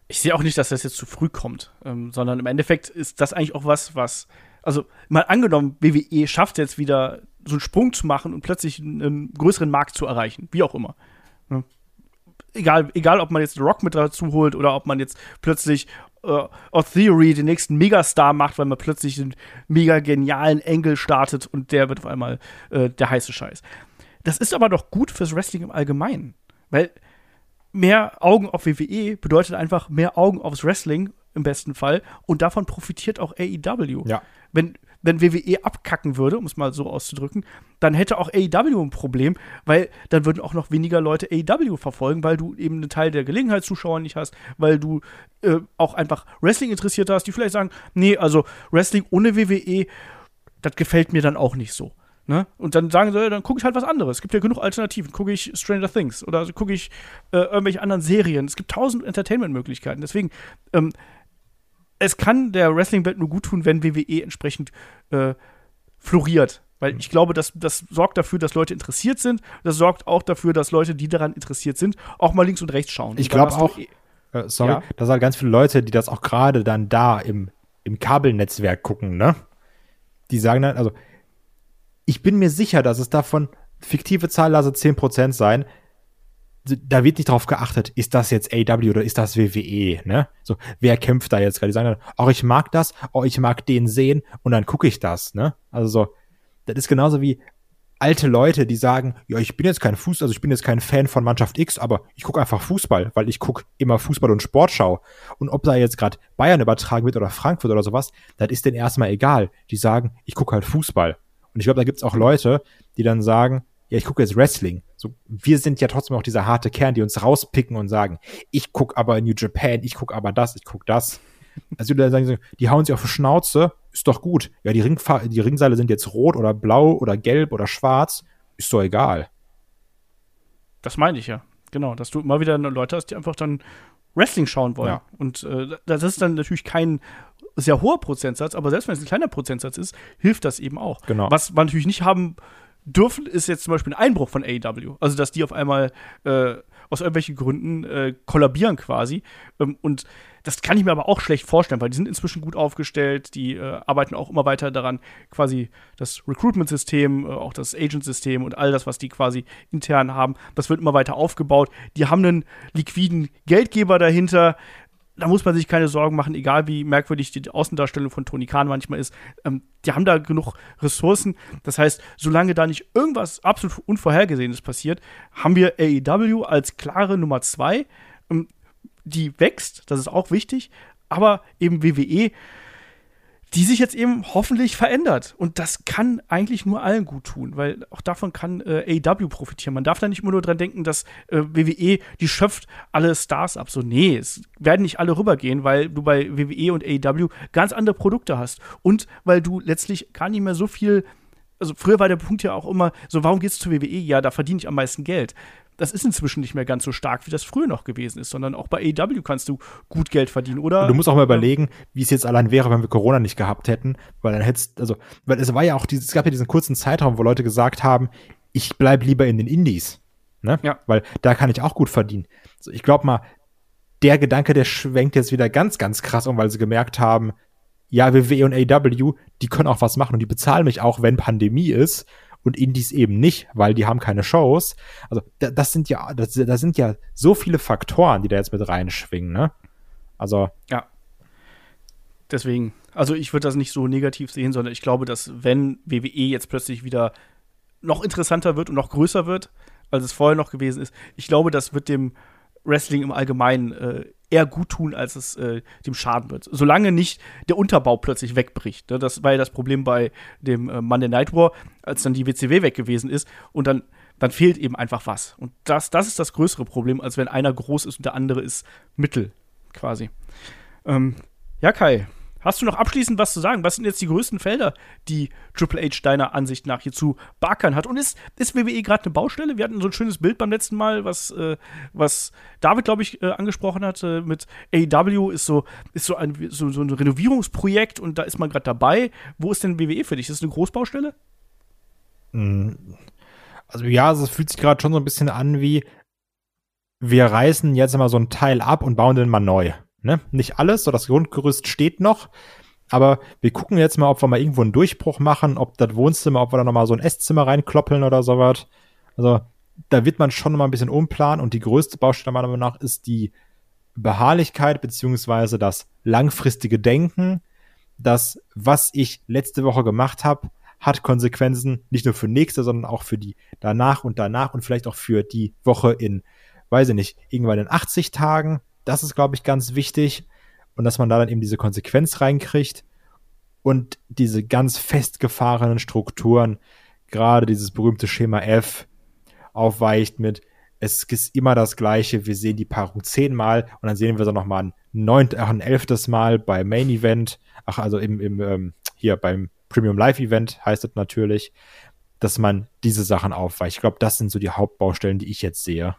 Ich sehe auch nicht, dass das jetzt zu früh kommt, ähm, sondern im Endeffekt ist das eigentlich auch was, was, also mal angenommen, WWE schafft jetzt wieder so einen Sprung zu machen und plötzlich einen größeren Markt zu erreichen, wie auch immer. Ne? egal, egal ob man jetzt Rock mit dazu holt oder ob man jetzt plötzlich äh, auf Theory den nächsten Megastar macht, weil man plötzlich einen mega genialen Engel startet und der wird auf einmal äh, der heiße Scheiß. Das ist aber doch gut fürs Wrestling im Allgemeinen, weil mehr Augen auf WWE bedeutet einfach mehr Augen aufs Wrestling im besten Fall und davon profitiert auch AEW. Ja. Wenn wenn WWE abkacken würde, um es mal so auszudrücken, dann hätte auch AEW ein Problem, weil dann würden auch noch weniger Leute AEW verfolgen, weil du eben einen Teil der Gelegenheitszuschauer nicht hast, weil du äh, auch einfach Wrestling interessiert hast, die vielleicht sagen, nee, also Wrestling ohne WWE, das gefällt mir dann auch nicht so. Ne? Und dann sagen sie, dann gucke ich halt was anderes. Es gibt ja genug Alternativen. Gucke ich Stranger Things oder gucke ich äh, irgendwelche anderen Serien. Es gibt tausend Entertainment-Möglichkeiten. Deswegen, ähm, es kann der Wrestling-Welt nur gut tun, wenn WWE entsprechend äh, floriert. Weil mhm. ich glaube, das, das sorgt dafür, dass Leute interessiert sind. Das sorgt auch dafür, dass Leute, die daran interessiert sind, auch mal links und rechts schauen. Ich glaube auch, äh, sorry, ja? da sind ganz viele Leute, die das auch gerade dann da im, im Kabelnetzwerk gucken, ne? Die sagen dann, also, ich bin mir sicher, dass es davon fiktive Zahl, lasse 10% sein, da wird nicht drauf geachtet, ist das jetzt AW oder ist das WWE, ne? So, wer kämpft da jetzt gerade? Die sagen dann, oh, ich mag das, oh, ich mag den sehen und dann gucke ich das, ne? Also so, das ist genauso wie alte Leute, die sagen, ja, ich bin jetzt kein Fuß, also ich bin jetzt kein Fan von Mannschaft X, aber ich gucke einfach Fußball, weil ich gucke immer Fußball und Sportschau. Und ob da jetzt gerade Bayern übertragen wird oder Frankfurt oder sowas, das ist denen erstmal egal. Die sagen, ich gucke halt Fußball. Und ich glaube, da gibt's auch Leute, die dann sagen, ja, ich gucke jetzt Wrestling. So, wir sind ja trotzdem auch dieser harte Kern, die uns rauspicken und sagen, ich gucke aber New Japan, ich gucke aber das, ich gucke das. Also die sagen, die hauen sich auf die Schnauze, ist doch gut. Ja, die, Ringfa die Ringseile sind jetzt rot oder blau oder gelb oder schwarz, ist doch egal. Das meine ich ja. Genau, dass du immer wieder Leute hast, die einfach dann Wrestling schauen wollen. Ja. Und äh, das ist dann natürlich kein sehr hoher Prozentsatz, aber selbst wenn es ein kleiner Prozentsatz ist, hilft das eben auch. Genau. Was man natürlich nicht haben dürfen, ist jetzt zum Beispiel ein Einbruch von AEW. Also, dass die auf einmal äh, aus irgendwelchen Gründen äh, kollabieren quasi. Ähm, und das kann ich mir aber auch schlecht vorstellen, weil die sind inzwischen gut aufgestellt, die äh, arbeiten auch immer weiter daran, quasi das Recruitment-System, äh, auch das Agent-System und all das, was die quasi intern haben, das wird immer weiter aufgebaut. Die haben einen liquiden Geldgeber dahinter, da muss man sich keine Sorgen machen, egal wie merkwürdig die Außendarstellung von Tony Khan manchmal ist. Ähm, die haben da genug Ressourcen. Das heißt, solange da nicht irgendwas absolut Unvorhergesehenes passiert, haben wir AEW als klare Nummer zwei. Ähm, die wächst, das ist auch wichtig, aber eben WWE die sich jetzt eben hoffentlich verändert. Und das kann eigentlich nur allen gut tun, weil auch davon kann äh, AW profitieren. Man darf da nicht immer nur dran denken, dass äh, WWE, die schöpft alle Stars ab. So, nee, es werden nicht alle rübergehen, weil du bei WWE und AW ganz andere Produkte hast. Und weil du letztlich gar nicht mehr so viel also früher war der Punkt ja auch immer so, warum geht's zu WWE? Ja, da verdiene ich am meisten Geld. Das ist inzwischen nicht mehr ganz so stark, wie das früher noch gewesen ist, sondern auch bei AEW kannst du gut Geld verdienen, oder? Und du musst auch mal überlegen, wie es jetzt allein wäre, wenn wir Corona nicht gehabt hätten, weil dann hättest, also, weil es war ja auch dieses, es gab ja diesen kurzen Zeitraum, wo Leute gesagt haben, ich bleib lieber in den Indies. Ne? Ja. Weil da kann ich auch gut verdienen. Also ich glaube mal, der Gedanke, der schwenkt jetzt wieder ganz, ganz krass um, weil sie gemerkt haben, ja, WWE und AW, die können auch was machen und die bezahlen mich auch, wenn Pandemie ist und Indies eben nicht, weil die haben keine Shows. Also da, das sind ja, das, das sind ja so viele Faktoren, die da jetzt mit reinschwingen, ne? Also Ja. Deswegen, also ich würde das nicht so negativ sehen, sondern ich glaube, dass wenn WWE jetzt plötzlich wieder noch interessanter wird und noch größer wird, als es vorher noch gewesen ist, ich glaube, das wird dem Wrestling im Allgemeinen äh, eher gut tun, als es äh, dem schaden wird. Solange nicht der Unterbau plötzlich wegbricht. Ne? Das war ja das Problem bei dem äh, Monday Night War, als dann die WCW weg gewesen ist und dann, dann fehlt eben einfach was. Und das, das ist das größere Problem, als wenn einer groß ist und der andere ist mittel, quasi. Ähm, ja, Kai, hast du noch abschließend was zu sagen? Was sind jetzt die größten Felder, die Triple H deiner Ansicht nach hier zu beackern hat? Und ist, ist WWE gerade eine Baustelle? Wir hatten so ein schönes Bild beim letzten Mal, was, äh, was David, glaube ich, äh, angesprochen hatte mit AEW, ist so, ist so ein, so, so ein Renovierungsprojekt und da ist man gerade dabei. Wo ist denn WWE für dich? Ist das eine Großbaustelle? Also ja, es fühlt sich gerade schon so ein bisschen an wie, wir reißen jetzt mal so ein Teil ab und bauen den mal neu. Ne? Nicht alles, so das Grundgerüst steht noch, aber wir gucken jetzt mal, ob wir mal irgendwo einen Durchbruch machen, ob das Wohnzimmer, ob wir da noch mal so ein Esszimmer reinkloppeln oder sowas. Also da wird man schon mal ein bisschen umplanen und die größte Baustelle meiner Meinung nach ist die Beharrlichkeit beziehungsweise das langfristige Denken, dass was ich letzte Woche gemacht habe, hat Konsequenzen nicht nur für nächste, sondern auch für die danach und danach und vielleicht auch für die Woche in, weiß ich nicht, irgendwann in 80 Tagen. Das ist, glaube ich, ganz wichtig. Und dass man da dann eben diese Konsequenz reinkriegt und diese ganz festgefahrenen Strukturen, gerade dieses berühmte Schema F, aufweicht mit, es ist immer das Gleiche, wir sehen die Paarung zehnmal und dann sehen wir sie nochmal ein ein elftes Mal beim Main Event, ach, also im, im ähm, hier beim Premium Live Event heißt es natürlich, dass man diese Sachen aufweicht. Ich glaube, das sind so die Hauptbaustellen, die ich jetzt sehe.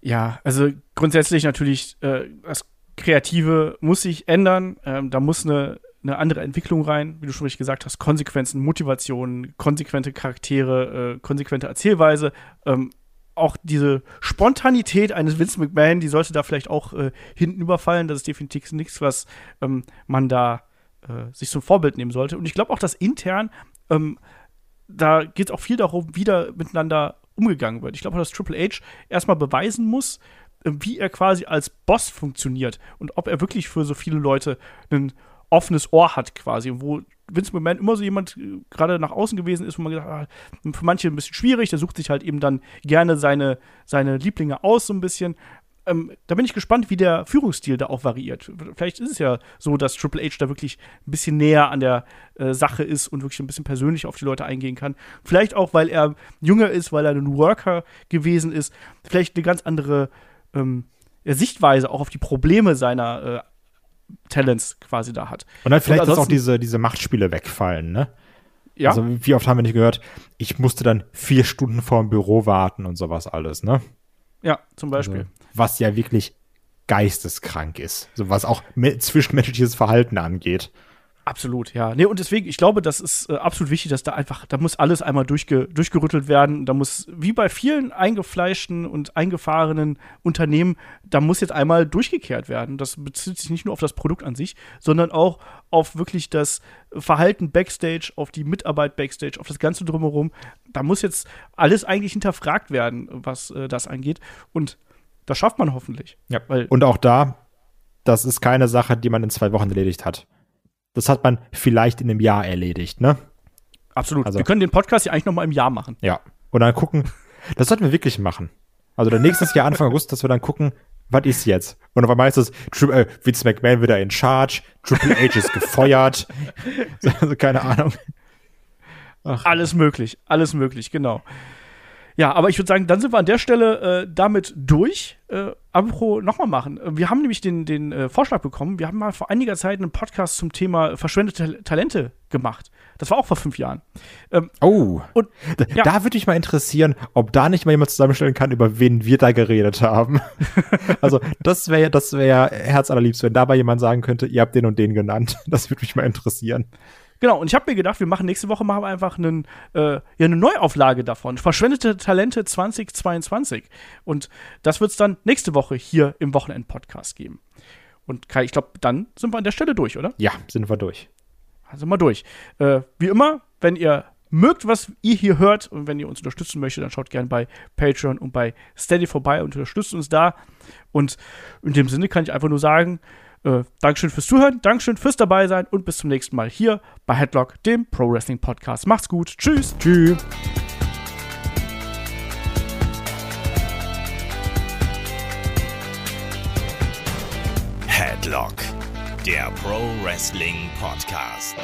Ja, also grundsätzlich natürlich, äh, das Kreative muss sich ändern. Ähm, da muss eine, eine andere Entwicklung rein, wie du schon richtig gesagt hast. Konsequenzen, Motivationen, konsequente Charaktere, äh, konsequente Erzählweise. Ähm, auch diese Spontanität eines Vince McMahon, die sollte da vielleicht auch äh, hinten überfallen. Das ist definitiv nichts, was ähm, man da äh, sich zum Vorbild nehmen sollte. Und ich glaube auch, dass intern, ähm, da geht es auch viel darum, wie da miteinander umgegangen wird. Ich glaube, dass Triple H erstmal beweisen muss, äh, wie er quasi als Boss funktioniert und ob er wirklich für so viele Leute ein offenes Ohr hat quasi, wo Vince McMahon immer so jemand äh, gerade nach außen gewesen ist, wo man gedacht hat, ah, für manche ein bisschen schwierig, der sucht sich halt eben dann gerne seine, seine Lieblinge aus so ein bisschen. Ähm, da bin ich gespannt, wie der Führungsstil da auch variiert. Vielleicht ist es ja so, dass Triple H da wirklich ein bisschen näher an der äh, Sache ist und wirklich ein bisschen persönlich auf die Leute eingehen kann. Vielleicht auch, weil er jünger ist, weil er ein Worker gewesen ist. Vielleicht eine ganz andere ähm, Sichtweise auch auf die Probleme seiner äh, Talents quasi da hat. Und dann vielleicht, Und dass auch diese, diese Machtspiele wegfallen, ne? Ja, Also wie oft haben wir nicht gehört, ich musste dann vier Stunden vor dem Büro warten und sowas alles, ne? Ja, zum Beispiel. Also, was ja wirklich geisteskrank ist. So was auch me- zwischenmenschliches Verhalten angeht. Absolut, ja. Nee, und deswegen, ich glaube, das ist äh, absolut wichtig, dass da einfach, da muss alles einmal durchge durchgerüttelt werden. Da muss, wie bei vielen eingefleischten und eingefahrenen Unternehmen, da muss jetzt einmal durchgekehrt werden. Das bezieht sich nicht nur auf das Produkt an sich, sondern auch auf wirklich das Verhalten Backstage, auf die Mitarbeit Backstage, auf das Ganze drumherum. Da muss jetzt alles eigentlich hinterfragt werden, was äh, das angeht. Und das schafft man hoffentlich. Ja. Und auch da, das ist keine Sache, die man in zwei Wochen erledigt hat. Das hat man vielleicht in einem Jahr erledigt, ne? Absolut. Also- Wir können den Podcast ja eigentlich noch mal im Jahr machen. Ja. Und dann gucken, das sollten wir wirklich machen. Also dann nächstes Jahr Anfang August, dass wir dann gucken, was ist jetzt? Und auf einmal ist es, äh, Vince McMahon wieder in Charge, Triple H ist gefeuert. Also keine Ahnung. Alles möglich, alles möglich, genau. Ja, aber ich würde sagen, dann sind wir an der Stelle äh, damit durch. Äh, apropos nochmal machen. Wir haben nämlich den, den äh, Vorschlag bekommen, wir haben mal vor einiger Zeit einen Podcast zum Thema verschwendete Talente gemacht. Das war auch vor fünf Jahren. Ähm, oh. Und, ja. Da würde mich mal interessieren, ob da nicht mal jemand zusammenstellen kann, über wen wir da geredet haben. also, das wäre das wäre herzallerliebst, wenn dabei jemand sagen könnte, ihr habt den und den genannt. Das würde mich mal interessieren. Genau, und ich habe mir gedacht, wir machen nächste Woche machen wir einfach einen, äh, ja, eine Neuauflage davon. Verschwendete Talente 2022. Und das wird es dann nächste Woche hier im Wochenend-Podcast geben. Und Kai, ich glaube, dann sind wir an der Stelle durch, oder? Ja, sind wir durch. Also mal durch. Äh, wie immer, wenn ihr mögt, was ihr hier hört und wenn ihr uns unterstützen möchtet, dann schaut gerne bei Patreon und bei Steady vorbei und unterstützt uns da. Und in dem Sinne kann ich einfach nur sagen, äh, Dankeschön fürs Zuhören, Dankeschön fürs dabei sein und bis zum nächsten Mal hier bei Headlock, dem Pro Wrestling Podcast. Macht's gut. Tschüss. Tschüss. Headlock, der Pro Wrestling Podcast.